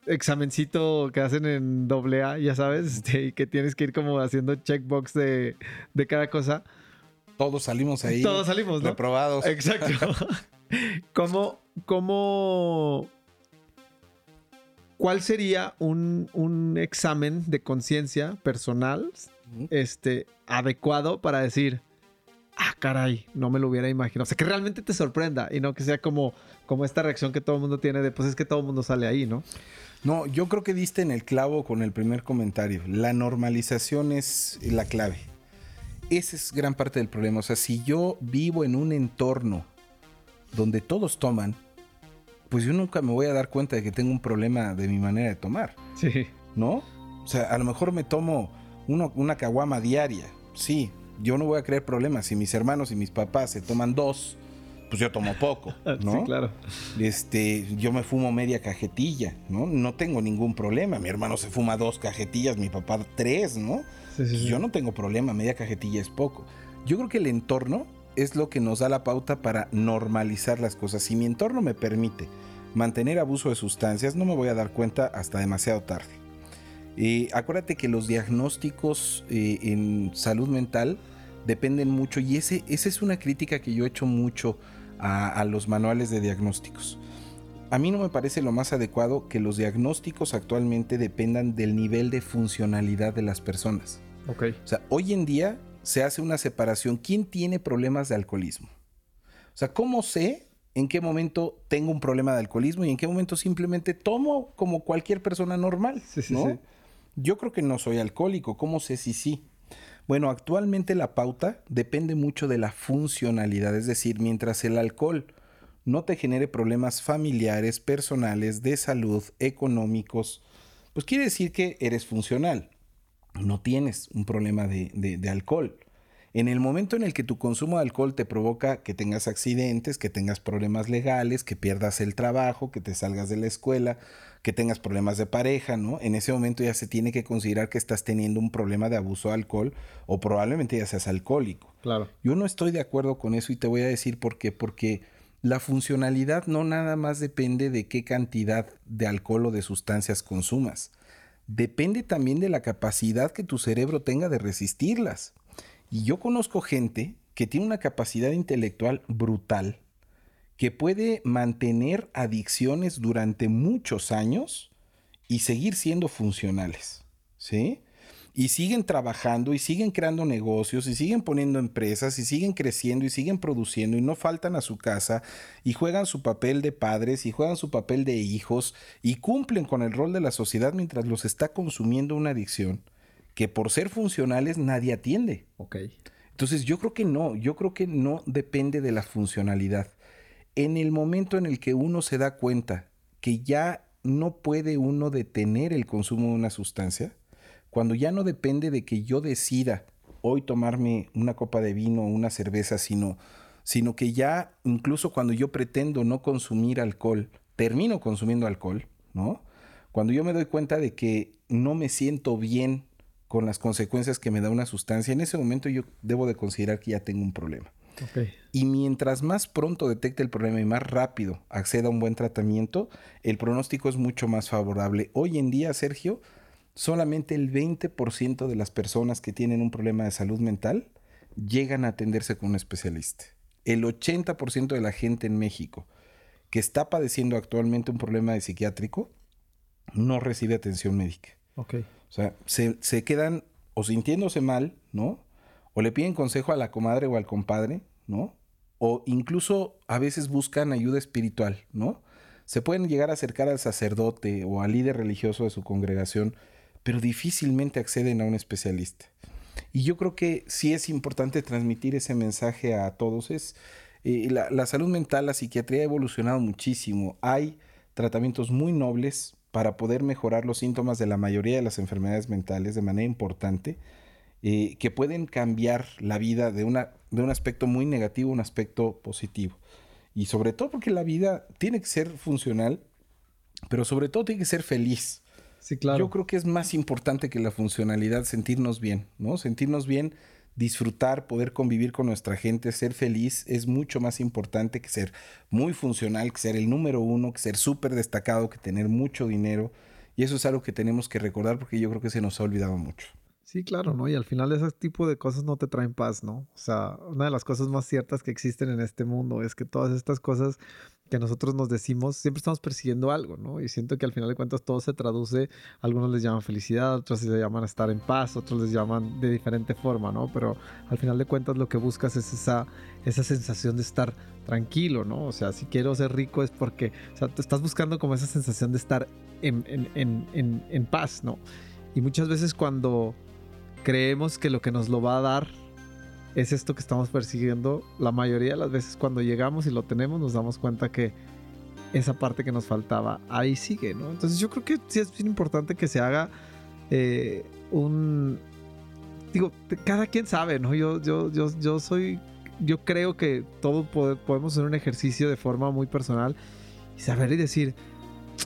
examencito que hacen en AA, ya sabes, este, y que tienes que ir como haciendo checkbox de, de cada cosa. Todos salimos ahí. Todos salimos, ¿no? Reprobados. Exacto. ¿Cómo, cómo, cuál sería un, un examen de conciencia personal este, adecuado para decir, ah, caray, no me lo hubiera imaginado. O sea, que realmente te sorprenda y no que sea como, como esta reacción que todo el mundo tiene de, pues es que todo el mundo sale ahí, ¿no? No, yo creo que diste en el clavo con el primer comentario. La normalización es la clave. Esa es gran parte del problema. O sea, si yo vivo en un entorno donde todos toman, pues yo nunca me voy a dar cuenta de que tengo un problema de mi manera de tomar. Sí. ¿No? O sea, a lo mejor me tomo una caguama diaria. Sí, yo no voy a creer problemas. Si mis hermanos y mis papás se toman dos, pues yo tomo poco, ¿no? Sí, claro. Este, yo me fumo media cajetilla, ¿no? No tengo ningún problema. Mi hermano se fuma dos cajetillas, mi papá tres, ¿no? Sí, sí, sí. Yo no tengo problema, media cajetilla es poco. Yo creo que el entorno es lo que nos da la pauta para normalizar las cosas. Si mi entorno me permite mantener abuso de sustancias, no me voy a dar cuenta hasta demasiado tarde. Y acuérdate que los diagnósticos eh, en salud mental dependen mucho y ese, esa es una crítica que yo he hecho mucho a, los manuales de diagnósticos. A mí no me parece lo más adecuado que los diagnósticos actualmente dependan del nivel de funcionalidad de las personas. Ok. O sea, hoy en día se hace una separación. ¿Quién tiene problemas de alcoholismo? O sea, ¿cómo sé en qué momento tengo un problema de alcoholismo y en qué momento simplemente tomo como cualquier persona normal? Sí, sí, ¿no? sí. Yo creo que no soy alcohólico. ¿Cómo sé si sí? Bueno, actualmente la pauta depende mucho de la funcionalidad, es decir, mientras el alcohol no te genere problemas familiares, personales, de salud, económicos, pues quiere decir que eres funcional. No tienes un problema de, de, alcohol. En el momento en el que tu consumo de alcohol te provoca que tengas accidentes, que tengas problemas legales, que pierdas el trabajo, que te salgas de la escuela, que tengas problemas de pareja, ¿no? En ese momento ya se tiene que considerar que estás teniendo un problema de abuso de alcohol o probablemente ya seas alcohólico. Claro. Yo no estoy de acuerdo con eso y te voy a decir por qué. Porque la funcionalidad no nada más depende de qué cantidad de alcohol o de sustancias consumas. Depende también de la capacidad que tu cerebro tenga de resistirlas. Y yo conozco gente que tiene una capacidad intelectual brutal que puede mantener adicciones durante muchos años y seguir siendo funcionales, ¿sí? Y siguen trabajando y siguen creando negocios y siguen poniendo empresas y siguen creciendo y siguen produciendo y no faltan a su casa y juegan su papel de padres y juegan su papel de hijos y cumplen con el rol de la sociedad mientras los está consumiendo una adicción que por ser funcionales nadie atiende. Ok. Entonces yo creo que no, yo creo que no depende de la funcionalidad en el momento en el que uno se da cuenta que ya no puede uno detener el consumo de una sustancia, cuando ya no depende de que yo decida hoy tomarme una copa de vino o una cerveza, sino, sino que ya incluso cuando yo pretendo no consumir alcohol, termino consumiendo alcohol, ¿no? Cuando yo me doy cuenta de que no me siento bien con las consecuencias que me da una sustancia, en ese momento yo debo de considerar que ya tengo un problema. Y mientras más pronto detecte el problema y más rápido acceda a un buen tratamiento, el pronóstico es mucho más favorable. Hoy en día, Sergio, solamente el 20% de las personas que tienen un problema de salud mental llegan a atenderse con un especialista. El 80% de la gente en México que está padeciendo actualmente un problema de psiquiátrico no recibe atención médica. Ok. O sea, se, se quedan o sintiéndose mal, ¿no? o le piden consejo a la comadre o al compadre, ¿no? O incluso a veces buscan ayuda espiritual, ¿no? Se pueden llegar a acercar al sacerdote o al líder religioso de su congregación, pero difícilmente acceden a un especialista. Y yo creo que sí es importante transmitir ese mensaje a todos. Es, eh, la, la salud mental, la psiquiatría ha evolucionado muchísimo. Hay tratamientos muy nobles para poder mejorar los síntomas de la mayoría de las enfermedades mentales de manera importante eh, que pueden cambiar la vida de, una, de un aspecto muy negativo a un aspecto positivo. Y sobre todo porque la vida tiene que ser funcional, pero sobre todo tiene que ser feliz. Sí, claro. Yo creo que es más importante que la funcionalidad sentirnos bien, ¿no? Sentirnos bien, disfrutar, poder convivir con nuestra gente, ser feliz, es mucho más importante que ser muy funcional, que ser el número uno, que ser súper destacado, que tener mucho dinero. Y eso es algo que tenemos que recordar porque yo creo que se nos ha olvidado mucho. Sí, claro, ¿no? Y al final ese tipo de cosas no te traen paz, ¿no? O sea, una de las cosas más ciertas que existen en este mundo es que todas estas cosas que nosotros nos decimos, siempre estamos persiguiendo algo, ¿no? Y siento que al final de cuentas todo se traduce, algunos les llaman felicidad, otros les llaman estar en paz, otros les llaman de diferente forma, ¿no? Pero al final de cuentas lo que buscas es esa, esa sensación de estar tranquilo, ¿no? O sea, si quiero ser rico es porque, o sea, te estás buscando como esa sensación de estar en, en, en, en paz, ¿no? Y muchas veces cuando creemos que lo que nos lo va a dar es esto que estamos persiguiendo, la mayoría de las veces cuando llegamos y lo tenemos nos damos cuenta que esa parte que nos faltaba ahí sigue, ¿no? Entonces yo creo que sí es bien importante que se haga eh, un... Digo, cada quien sabe, ¿no? Yo, yo, yo, yo soy... Yo creo que todos podemos hacer un ejercicio de forma muy personal y saber y decir,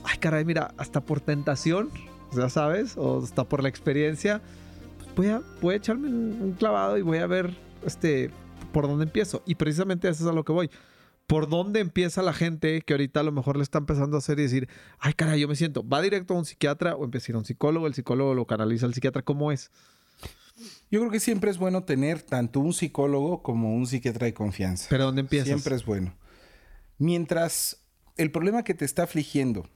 ay caray, mira, hasta por tentación, ya sabes, o hasta por la experiencia, voy a, voy a echarme un, clavado y voy a ver este, por dónde empiezo. Y precisamente eso es a lo que voy. ¿Por dónde empieza la gente que ahorita a lo mejor le está empezando a hacer y decir, ay, caray, yo me siento, ¿va directo a un psiquiatra o empieza a ir a un psicólogo? El psicólogo lo canaliza al psiquiatra, ¿cómo es? Yo creo que siempre es bueno tener tanto un psicólogo como un psiquiatra de confianza. ¿Pero dónde empieza? Siempre es bueno. Mientras el problema que te está afligiendo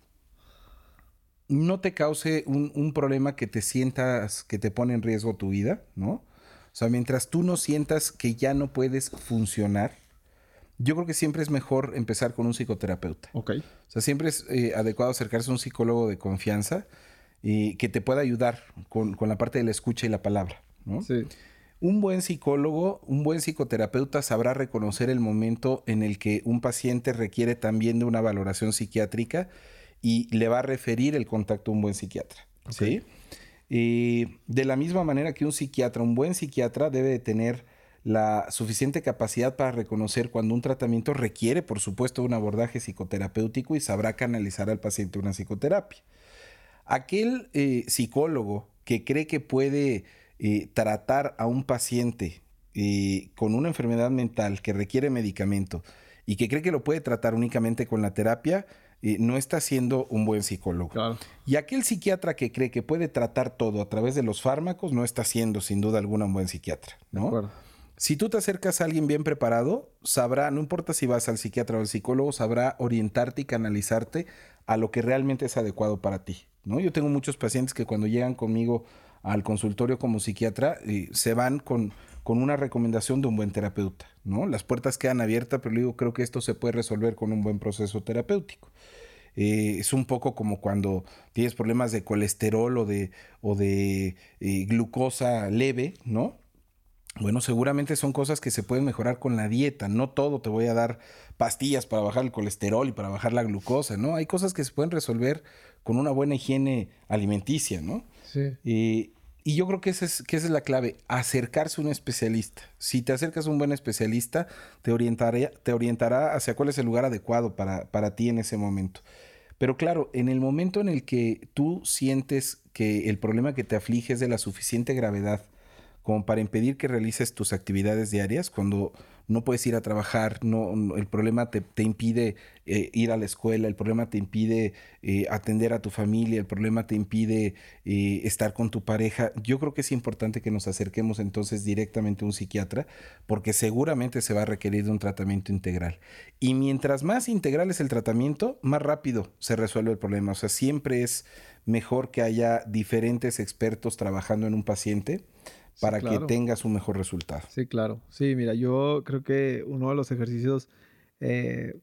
no te cause un, problema que te sientas que te pone en riesgo tu vida, ¿no? O sea, mientras tú no sientas que ya no puedes funcionar, yo creo que siempre es mejor empezar con un psicoterapeuta. Ok. O sea, siempre es eh, adecuado acercarse a un psicólogo de confianza y que te pueda ayudar con, con, la parte de la escucha y la palabra, ¿no? Sí. Un buen psicólogo, un buen psicoterapeuta sabrá reconocer el momento en el que un paciente requiere también de una valoración psiquiátrica y le va a referir el contacto a un buen psiquiatra. ¿sí? Y de la misma manera que un psiquiatra, un buen psiquiatra debe de tener la suficiente capacidad para reconocer cuando un tratamiento requiere, por supuesto, un abordaje psicoterapéutico y sabrá canalizar al paciente una psicoterapia. Aquel eh, psicólogo que cree que puede eh, tratar a un paciente eh, con una enfermedad mental que requiere medicamento y que cree que lo puede tratar únicamente con la terapia, no está siendo un buen psicólogo. Y aquel psiquiatra que cree que puede tratar todo a través de los fármacos no está siendo sin duda alguna un buen psiquiatra, ¿no? Si tú te acercas a alguien bien preparado, sabrá, no importa si vas al psiquiatra o al psicólogo, sabrá orientarte y canalizarte a lo que realmente es adecuado para ti, ¿no? Yo tengo muchos pacientes que cuando llegan conmigo al consultorio como psiquiatra eh, se van con con una recomendación de un buen terapeuta, ¿no? Las puertas quedan abiertas, pero digo, creo que esto se puede resolver con un buen proceso terapéutico. Eh, es un poco como cuando tienes problemas de colesterol o de, o de eh, glucosa leve, ¿no? Bueno, seguramente son cosas que se pueden mejorar con la dieta. No todo te voy a dar pastillas para bajar el colesterol y para bajar la glucosa, ¿no? Hay cosas que se pueden resolver con una buena higiene alimenticia, ¿no? Sí. Y y yo creo que esa, es, que esa es la clave, acercarse a un especialista. Si te acercas a un buen especialista, te orientará, te orientará hacia cuál es el lugar adecuado para, para ti en ese momento. Pero claro, en el momento en el que tú sientes que el problema que te aflige es de la suficiente gravedad como para impedir que realices tus actividades diarias, cuando no puedes ir a trabajar, no, el problema te, impide eh, ir a la escuela, el problema te impide eh, atender a tu familia, el problema te impide eh, estar con tu pareja. Yo creo que es importante que nos acerquemos entonces directamente a un psiquiatra porque seguramente se va a requerir de un tratamiento integral. Y mientras más integral es el tratamiento, más rápido se resuelve el problema. O sea, siempre es mejor que haya diferentes expertos trabajando en un paciente para que tengas un mejor resultado. Sí, claro. Sí, mira, yo creo que uno de los ejercicios eh,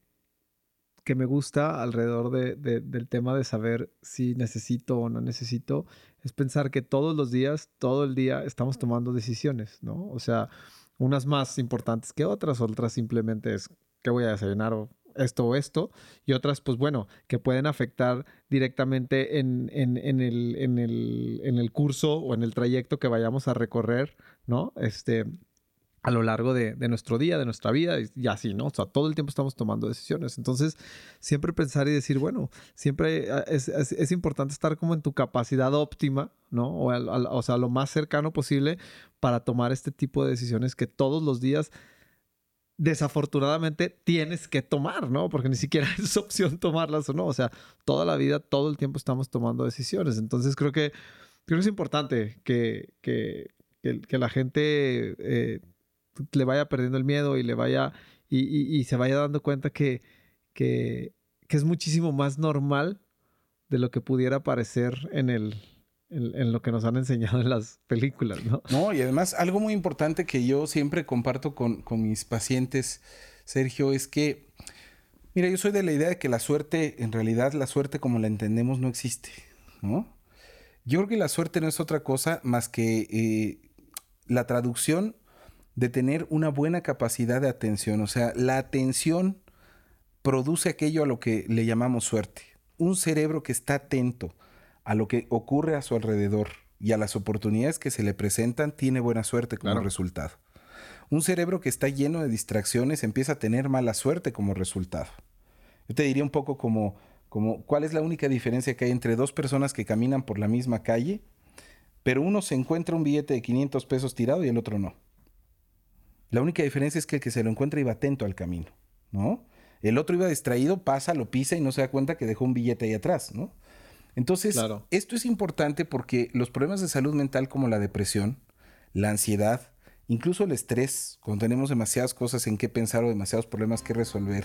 que me gusta alrededor del tema de saber si necesito o no necesito es pensar que todos los días, todo el día estamos tomando decisiones, ¿no? O sea, unas más importantes que otras, otras simplemente es qué voy a desayunar o esto o esto, y otras, pues bueno, que pueden afectar directamente en, en, en, el, en, el, en el curso o en el trayecto que vayamos a recorrer, ¿no? Este, a lo largo de, nuestro día, de nuestra vida, y así, ¿no? O sea, todo el tiempo estamos tomando decisiones. Entonces, siempre pensar y decir, bueno, siempre ah, es, importante estar como en tu capacidad óptima, ¿no? O, o, sea, lo más cercano posible para tomar este tipo de decisiones que todos los días, desafortunadamente, tienes que tomar, ¿no? Porque ni siquiera es opción tomarlas o no. O sea, toda la vida, todo el tiempo estamos tomando decisiones. Entonces, creo que, creo que es importante que, que, que, la gente... Eh, le vaya perdiendo el miedo y le vaya y, se vaya dando cuenta que, que, es muchísimo más normal de lo que pudiera parecer en el en, lo que nos han enseñado en las películas, ¿no? No, y además algo muy importante que yo siempre comparto con, con mis pacientes, Sergio, es que, mira, yo soy de la idea de que la suerte, en realidad la suerte como la entendemos no existe, ¿no? Yo creo que la suerte no es otra cosa más que eh, la traducción de tener una buena capacidad de atención. O sea, la atención produce aquello a lo que le llamamos suerte. Un cerebro que está atento a lo que ocurre a su alrededor y a las oportunidades que se le presentan tiene buena suerte como resultado. Un cerebro que está lleno de distracciones empieza a tener mala suerte como resultado. Yo te diría un poco como, como cuál es la única diferencia que hay entre dos personas que caminan por la misma calle, pero uno se encuentra un billete de 500 pesos tirado y el otro no. La única diferencia es que el que se lo encuentra iba atento al camino, ¿no? El otro iba distraído, pasa, lo pisa y no se da cuenta que dejó un billete ahí atrás, ¿no? Entonces, esto es importante porque los problemas de salud mental como la depresión, la ansiedad, incluso el estrés, cuando tenemos demasiadas cosas en qué pensar o demasiados problemas que resolver,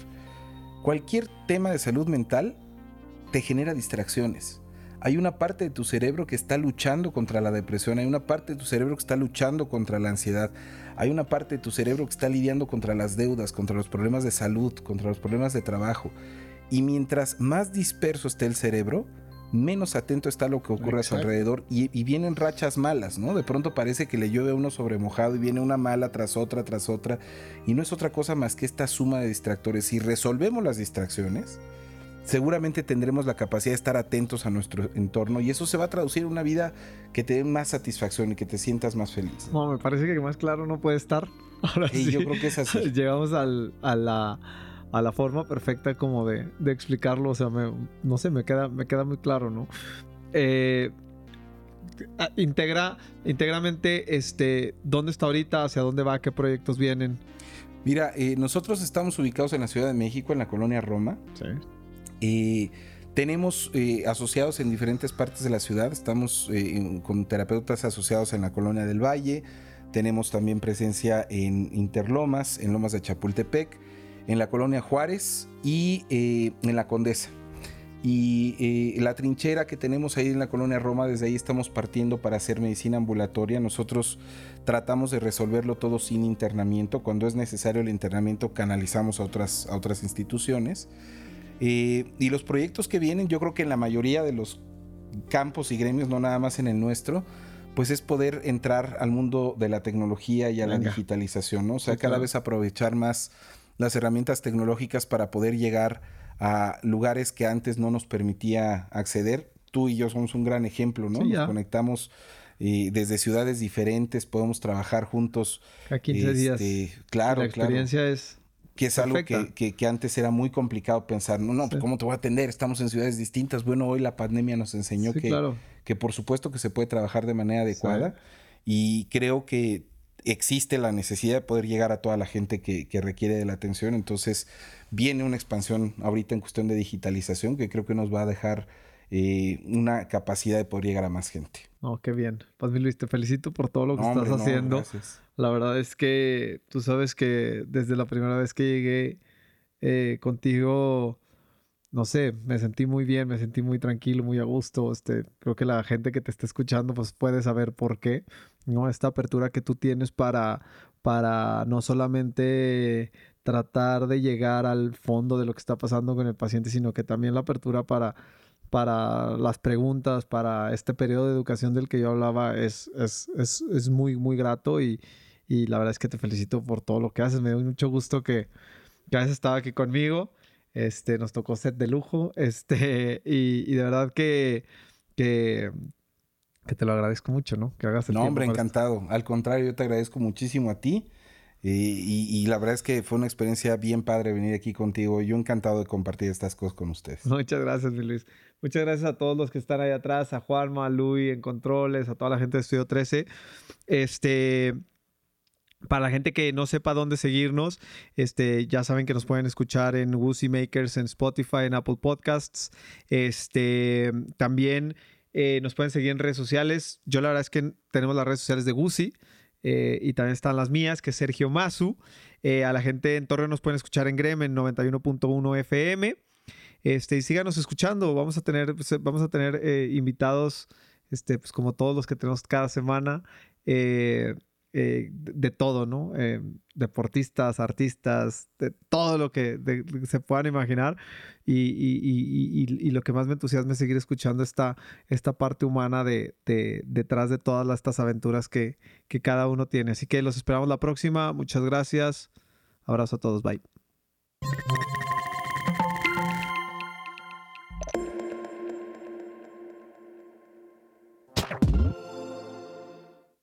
cualquier tema de salud mental te genera distracciones hay una parte de tu cerebro que está luchando contra la depresión, hay una parte de tu cerebro que está luchando contra la ansiedad, hay una parte de tu cerebro que está lidiando contra las deudas, contra los problemas de salud, contra los problemas de trabajo. Y mientras más disperso esté el cerebro, menos atento está lo que ocurre a su alrededor y, vienen rachas malas, ¿no? De pronto parece que le llueve a uno sobre mojado y viene una mala tras otra, tras otra, y no es otra cosa más que esta suma de distractores. Si resolvemos las distracciones, seguramente tendremos la capacidad de estar atentos a nuestro entorno y eso se va a traducir en una vida que te dé más satisfacción y que te sientas más feliz. No, me parece que más claro no puede estar. Ahora sí, yo creo que es así. Llegamos a, la, a la forma perfecta como de, explicarlo, o sea, no sé, me queda, me queda muy claro, ¿no? Eh, integra, íntegramente, este, ¿dónde está ahorita? ¿Hacia dónde va? ¿Qué proyectos vienen? Mira, eh, nosotros estamos ubicados en la Ciudad de México, en la colonia Roma. Sí. Eh, tenemos eh, asociados en diferentes partes de la ciudad, estamos con terapeutas asociados en la colonia del Valle, tenemos también presencia en Interlomas, en Lomas de Chapultepec, en la colonia Juárez y en la Condesa. Y la trinchera que tenemos ahí en la colonia Roma, desde ahí estamos partiendo para hacer medicina ambulatoria. Nosotros tratamos de resolverlo todo sin internamiento. Cuando es necesario el internamiento, canalizamos a otras, a otras instituciones. Eh, y los proyectos que vienen, yo creo que en la mayoría de los campos y gremios, no nada más en el nuestro, pues es poder entrar al mundo de la tecnología y a la digitalización, ¿no? O sea, cada vez aprovechar más las herramientas tecnológicas para poder llegar a lugares que antes no nos permitía acceder. Tú y yo somos un gran ejemplo, ¿no? nos conectamos eh, desde ciudades diferentes, podemos trabajar juntos. A 15 días. Este, claro, la experiencia es que es algo que, que, antes era muy complicado pensar, no, no, pues, ¿cómo te voy a atender? Estamos en ciudades distintas. Bueno, hoy la pandemia nos enseñó que, que por supuesto que se puede trabajar de manera adecuada y creo que existe la necesidad de poder llegar a toda la gente que, que, requiere de la atención. Entonces viene una expansión ahorita en cuestión de digitalización que creo que nos va a dejar eh, una capacidad de poder llegar a más gente. Oh, qué bien. Pues Luis, te felicito por todo lo que estás haciendo. La verdad es que tú sabes que desde la primera vez que llegué eh, contigo, no sé, me sentí muy bien, me sentí muy tranquilo, muy a gusto. Este, creo que la gente que te está escuchando pues puede saber por qué, ¿no? Esta apertura que tú tienes para, para no solamente tratar de llegar al fondo de lo que está pasando con el paciente, sino que también la apertura para para las preguntas, para este periodo de educación del que yo hablaba, es, es, es, es muy, muy grato y, y, la verdad es que te felicito por todo lo que haces. Me dio mucho gusto que, que hayas estado aquí conmigo. Este, nos tocó set de lujo. Este, y, y de verdad que, que, que, te lo agradezco mucho, ¿no? Que hagas el No, hombre, encantado. Al contrario, yo te agradezco muchísimo a ti. Y, la verdad es que fue una experiencia bien padre venir aquí contigo. Yo encantado de compartir estas cosas con ustedes. Muchas gracias, mi Luis. Muchas gracias a todos los que están ahí atrás, a Juanma, a Luis en controles, a toda la gente de Estudio 13. Este, para la gente que no sepa dónde seguirnos, este, ya saben que nos pueden escuchar en Woozy Makers, en Spotify, en Apple Podcasts. Este, también eh, nos pueden seguir en redes sociales. Yo la verdad es que tenemos las redes sociales de Woozy. Eh, y también están las mías, que es Sergio Mazu. Eh, a la gente en Torre nos pueden escuchar en Grem en 91.1 FM. Este, y síganos escuchando. Vamos a tener, pues, vamos a tener invitados, este, pues como todos los que tenemos cada semana. Eh, de, todo, ¿no? Eh, deportistas, artistas, de todo lo que se puedan imaginar. Y, lo que más me entusiasma es seguir escuchando esta, esta parte humana de, detrás de todas estas aventuras que, que cada uno tiene. Así que los esperamos la próxima. Muchas gracias. Abrazo a todos. Bye.